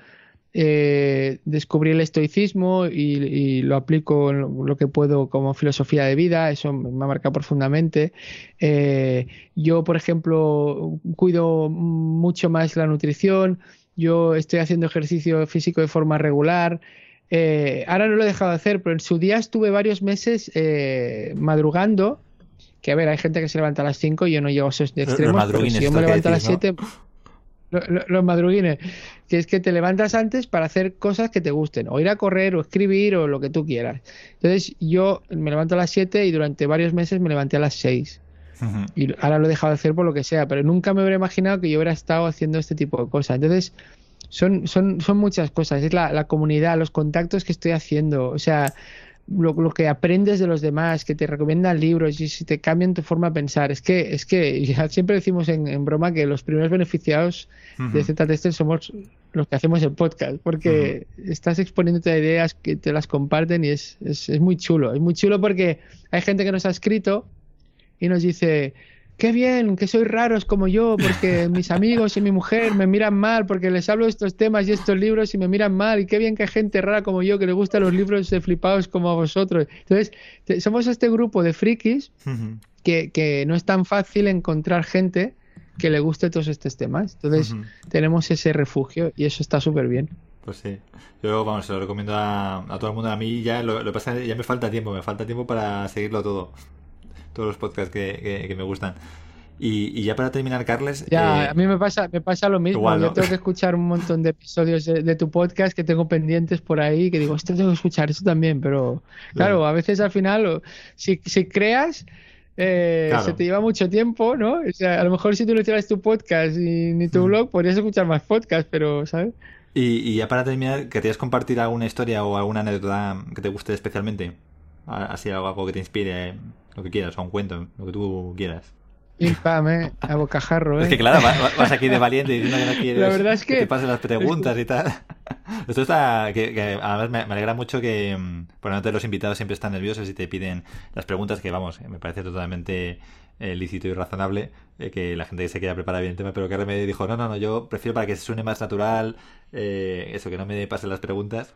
eh, descubrí el estoicismo y, y lo aplico en lo, que puedo como filosofía de vida, eso me ha marcado profundamente. Eh, yo, por ejemplo, cuido mucho más la nutrición, yo estoy haciendo ejercicio físico de forma regular. Eh, ahora no lo he dejado de hacer, pero en su día estuve varios meses eh, madrugando. Que a ver, hay gente que se levanta a las 5 y yo no llego a esos extremos. pero si yo me levanto a las decís, 7, lo- lo- los madruguines, que es que te levantas antes para hacer cosas que te gusten, o ir a correr, o escribir, o lo que tú quieras. Entonces yo me levanto a las 7 y durante varios meses me levanté a las 6. Ujú. Y ahora lo he dejado de hacer por lo que sea, pero nunca me hubiera imaginado que yo hubiera estado haciendo este tipo de cosas. Entonces, son, son, son muchas cosas. Es la, la comunidad, los contactos que estoy haciendo. O sea, lo, lo, que aprendes de los demás, que te recomiendan libros y si te cambian tu forma de pensar. Es que, es que ya siempre decimos en, en, broma que los primeros beneficiados uh -huh. de Z-Tester somos los que hacemos el podcast, porque uh -huh. estás exponiéndote a ideas que te las comparten y es, es, es, muy chulo. Es muy chulo porque hay gente que nos ha escrito y nos dice, qué bien, que sois raros como yo, porque mis amigos y mi mujer me miran mal porque les hablo de estos temas y estos libros y me miran mal, y qué bien que hay gente rara como yo que le gustan los libros de flipados como a vosotros. Entonces, somos este grupo de frikis uh -huh. que, que, no es tan fácil encontrar gente que le guste todos estos temas. Entonces, uh -huh. tenemos ese refugio y eso está súper bien. Pues sí. Yo, vamos, se lo recomiendo a, a, todo el mundo. A mí ya lo, lo pasa, ya me falta tiempo, me falta tiempo para seguirlo todo todos los podcasts que, que, que me gustan. Y, y, ya para terminar, Carles. Ya, eh, a mí me pasa, me pasa lo mismo. Igual, ¿no? Yo tengo que escuchar un montón de episodios de, de, tu podcast que tengo pendientes por ahí, que digo, esto tengo que escuchar, esto también. Pero claro, a veces al final, si, si creas, eh, claro. se te lleva mucho tiempo, ¿no? O sea, a lo mejor si tú no hicieras tu podcast y ni tu mm. blog, podrías escuchar más podcasts, pero, ¿sabes? Y, y, ya para terminar, ¿querías compartir alguna historia o alguna anécdota que te guste especialmente? Así algo, que te inspire lo que quieras, o un cuento, lo que tú quieras. Infame, a bocajarro, ¿eh? Es que claro, vas aquí de valiente diciendo que no quieres La verdad es que, que te pasen las preguntas y tal. Esto está, que, que además me, me, alegra mucho que, por no los invitados siempre están nerviosos y te piden las preguntas, que vamos, me parece totalmente eh, lícito y razonable eh, que la gente se quiera preparar bien el tema, pero que me dijo, no, no, no, yo prefiero para que se suene más natural, eh, eso, que no me pasen las preguntas.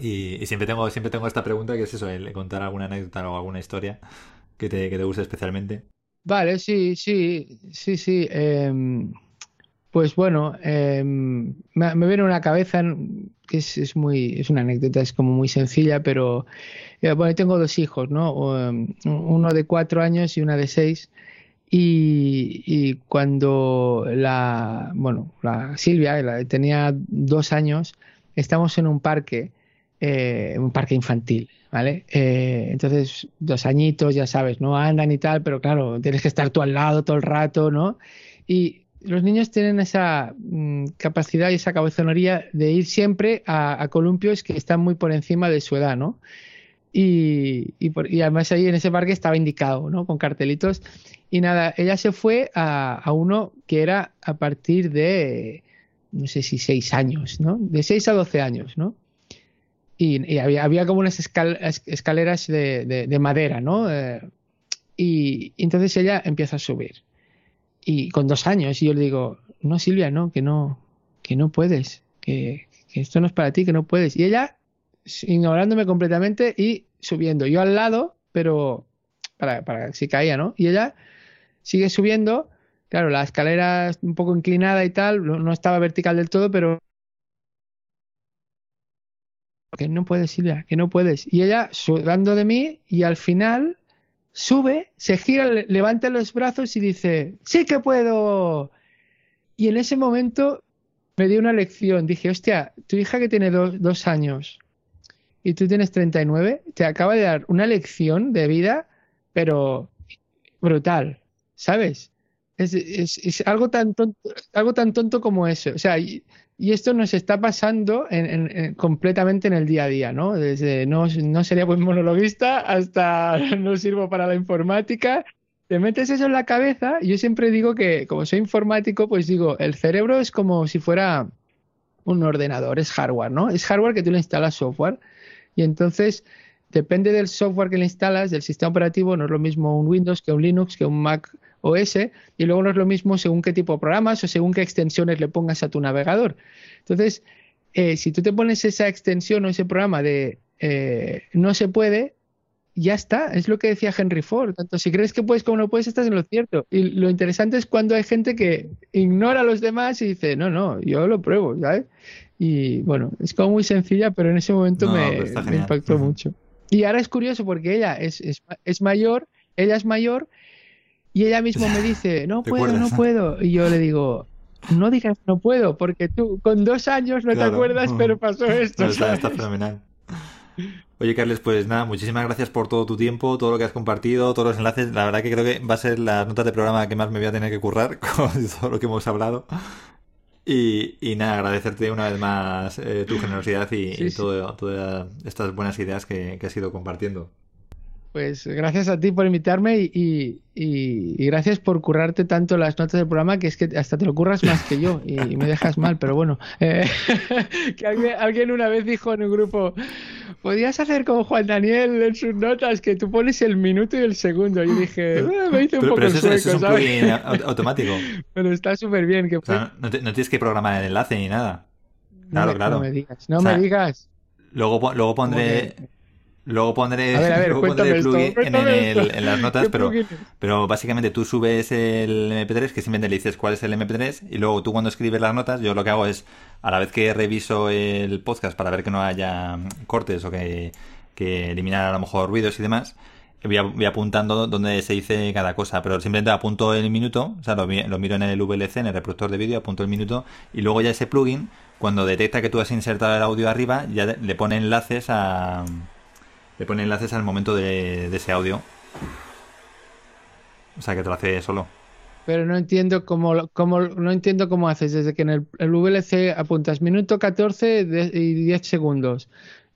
Y, siempre tengo siempre tengo esta pregunta que es eso, contar alguna anécdota o alguna historia que te, que te guste especialmente. Vale, sí, sí, sí, sí. Eh, pues bueno, eh, me, me, viene una cabeza que es, es, muy, es una anécdota, es como muy sencilla, pero eh, bueno, tengo dos hijos, ¿no? Uno de cuatro años y una de seis. Y, y cuando la, bueno, la Silvia tenía dos años, estamos en un parque eh, un parque infantil, ¿vale? Eh, entonces, dos añitos, ya sabes, no andan y tal, pero claro, tienes que estar tú al lado todo el rato, ¿no? Y los niños tienen esa mm, capacidad y esa cabezonería de ir siempre a, columpios que están muy por encima de su edad, ¿no? Y, y, por, y, además ahí en ese parque estaba indicado, ¿no? Con cartelitos. Y nada, ella se fue a, a uno que era a partir de, no sé si seis años, ¿no? De seis a doce años, ¿no? Y, había, había, como unas escal, escaleras de, madera, ¿no? Eh, y, y, entonces ella empieza a subir. Y con dos años, y yo le digo, no, Silvia, no, que no, que no puedes, que, que esto no es para ti, que no puedes. Y ella, ignorándome completamente y subiendo. Yo al lado, pero para, para si caía, ¿no? Y ella sigue subiendo. Claro, la escalera un poco inclinada y tal, no estaba vertical del todo, pero que no puedes, Silvia, que no puedes. Y ella sudando de mí y al final sube, se gira, levanta los brazos y dice, sí que puedo. Y en ese momento me dio una lección. Dije, hostia, tu hija que tiene dos, dos años y tú tienes 39, te acaba de dar una lección de vida, pero brutal, ¿sabes? Es, es, es algo, tan tonto, algo tan tonto como eso. O sea, y, esto nos está pasando en, en, en, completamente en el día a día, ¿no? Desde no, no sería buen monologuista hasta no sirvo para la informática. Te metes eso en la cabeza. Yo siempre digo que, como soy informático, pues digo, el cerebro es como si fuera un ordenador, es hardware, ¿no? Es hardware que tú le instalas software. Y entonces, depende del software que le instalas, del sistema operativo, no es lo mismo un Windows que un Linux, que un Mac OS y luego no es lo mismo según qué tipo de programas o según qué extensiones le pongas a tu navegador. Entonces, eh, si tú te pones esa extensión o ese programa de eh, no se puede, ya está, es lo que decía Henry Ford. Tanto si crees que puedes como no puedes, estás en lo cierto. Y lo interesante es cuando hay gente que ignora a los demás y dice, no, no, yo lo pruebo, ¿sabes? Y bueno, es como muy sencilla, pero en ese momento no, me, me, impactó mucho. Y ahora es curioso porque ella es, es, es mayor, ella es mayor y ella misma me dice, no puedo, no puedo. Y yo le digo, no digas no puedo, porque tú con dos años no claro. te acuerdas, pero pasó esto. No, está, está, fenomenal. Oye, Carles, pues nada, muchísimas gracias por todo tu tiempo, todo lo que has compartido, todos los enlaces. La verdad que creo que va a ser la nota de programa que más me voy a tener que currar con todo lo que hemos hablado. Y, y nada, agradecerte una vez más eh, tu generosidad y, Sí, y sí. todo- todas estas buenas ideas que, que has ido compartiendo. Pues gracias a ti por invitarme y, y- y- y gracias por currarte tanto las notas del programa que es que hasta te lo curras más que yo y, me dejas mal, pero bueno. Eh, que alguien, alguien una vez dijo en un grupo, podrías hacer como Juan Daniel en sus notas, que tú pones el minuto y el segundo. Y dije, "Ah, me hice un Pero, poco pero eso, es- eso es sueco, un ¿sabes? plugin au- automático. Pero está súper bien. Que O sea, no, te- no tienes que programar el enlace ni nada. no, Claro, me, claro. no me digas, no O sea, me digas. Luego, luego pondré... ¿Cómo Luego pondré, A ver, a ver, luego pondré el esto, plugin en, el- en las notas, ¿Qué pero, pero básicamente tú subes el MP3, que simplemente le dices cuál es el MP3, y luego tú cuando escribes las notas, yo lo que hago es, a la vez que reviso el podcast para ver que no haya cortes o que, que eliminar a lo mejor ruidos y demás, voy, a- voy apuntando donde se dice cada cosa, pero simplemente apunto el minuto, o sea, lo, lo miro en el VLC, en el reproductor de vídeo, apunto el minuto, y luego ya ese plugin, cuando detecta que tú has insertado el audio arriba, ya le pone enlaces a le pone enlaces al momento de, ese audio. O sea que te lo hace solo. Pero no entiendo cómo, cómo, no entiendo cómo haces. Desde que en el, el VLC apuntas minuto 14 de- y 10 segundos.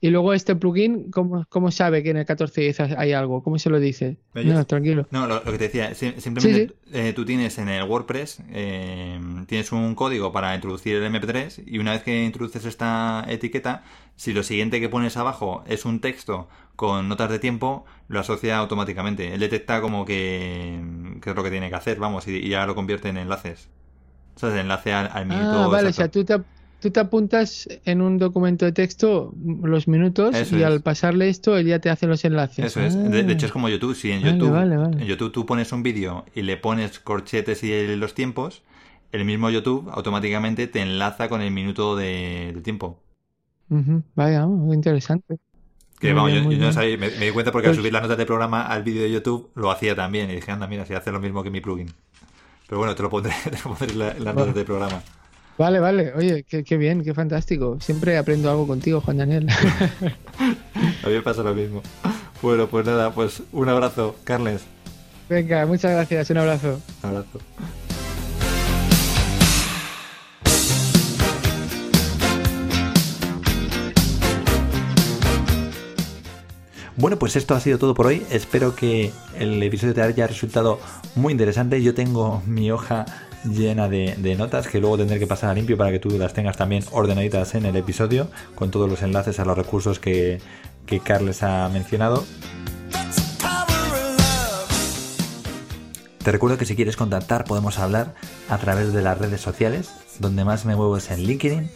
Y luego este plugin, ¿cómo, cómo sabe que en el 14 y 10 hay algo? ¿Cómo se lo dice? No, tranquilo. No, lo, lo que te decía, sim- simplemente Sí, eh, tú tienes en el WordPress, eh, tienes un código para introducir el MP3 y una vez que introduces esta etiqueta, si lo siguiente que pones abajo es un texto con notas de tiempo, lo asocia automáticamente. Él detecta como que, que es lo que tiene que hacer, vamos, y, y ya lo convierte en enlaces. O sea, enlace al, al minuto. Ah, vale, o sea, tú te, tú te apuntas en un documento de texto los minutos Eso y es. al pasarle esto, él ya te hace los enlaces. Eso es. De, de hecho, es como YouTube. Si en Vale, YouTube, vale, vale. en YouTube tú pones un vídeo y le pones corchetes y los tiempos, el mismo YouTube automáticamente te enlaza con el minuto de, de tiempo. Ujú, Vaya, muy interesante. Que vamos, bien, yo, no sabía, me, me di cuenta porque al Pues- subir las notas del programa al vídeo de YouTube lo hacía también. Y dije, anda, mira, si hace lo mismo que mi plugin. Pero bueno, te lo pondré, te lo pondré en, la- en las notas del programa. Vale, vale. Oye, qué, qué bien, qué fantástico. Siempre aprendo algo contigo, Juan Daniel. A mí me pasa lo mismo. Bueno, pues nada, pues un abrazo, Carles. Venga, muchas gracias. Un abrazo. Un abrazo. Bueno, pues esto ha sido todo por hoy. Espero que el episodio te haya resultado muy interesante. Yo tengo mi hoja llena de, notas que luego tendré que pasar a limpio para que tú las tengas también ordenaditas en el episodio, con todos los enlaces a los recursos que, que Carles ha mencionado. Te recuerdo que si quieres contactar podemos hablar a través de las redes sociales, donde más me muevo es en LinkedIn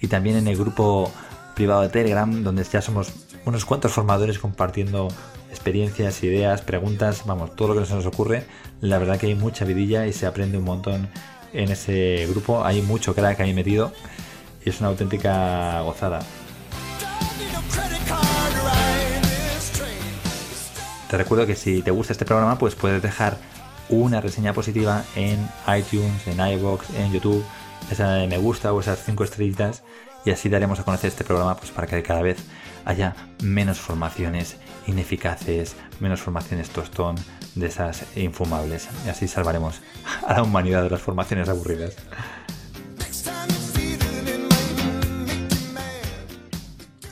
y también en el grupo privado de Telegram, donde ya somos unos cuantos formadores compartiendo experiencias, ideas, preguntas, vamos, todo lo que se nos ocurre. La verdad que hay mucha vidilla y se aprende un montón en ese grupo. Hay mucho crack ahí metido y es una auténtica gozada. Te recuerdo que si te gusta este programa, pues puedes dejar una reseña positiva en iTunes, en iVoox, en YouTube, esa de me gusta o esas cinco estrellitas, y así daremos a conocer este programa pues para que cada vez haya menos formaciones ineficaces, menos formaciones tostón de esas infumables. Y así salvaremos a la humanidad de las formaciones aburridas.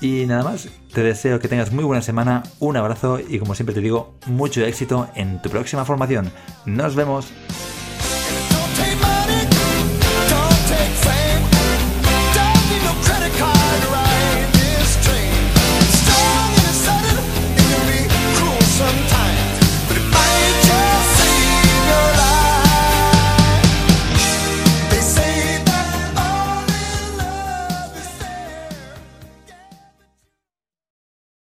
Y nada más, te deseo que tengas muy buena semana, un abrazo y como siempre te digo, mucho éxito en tu próxima formación. Nos vemos.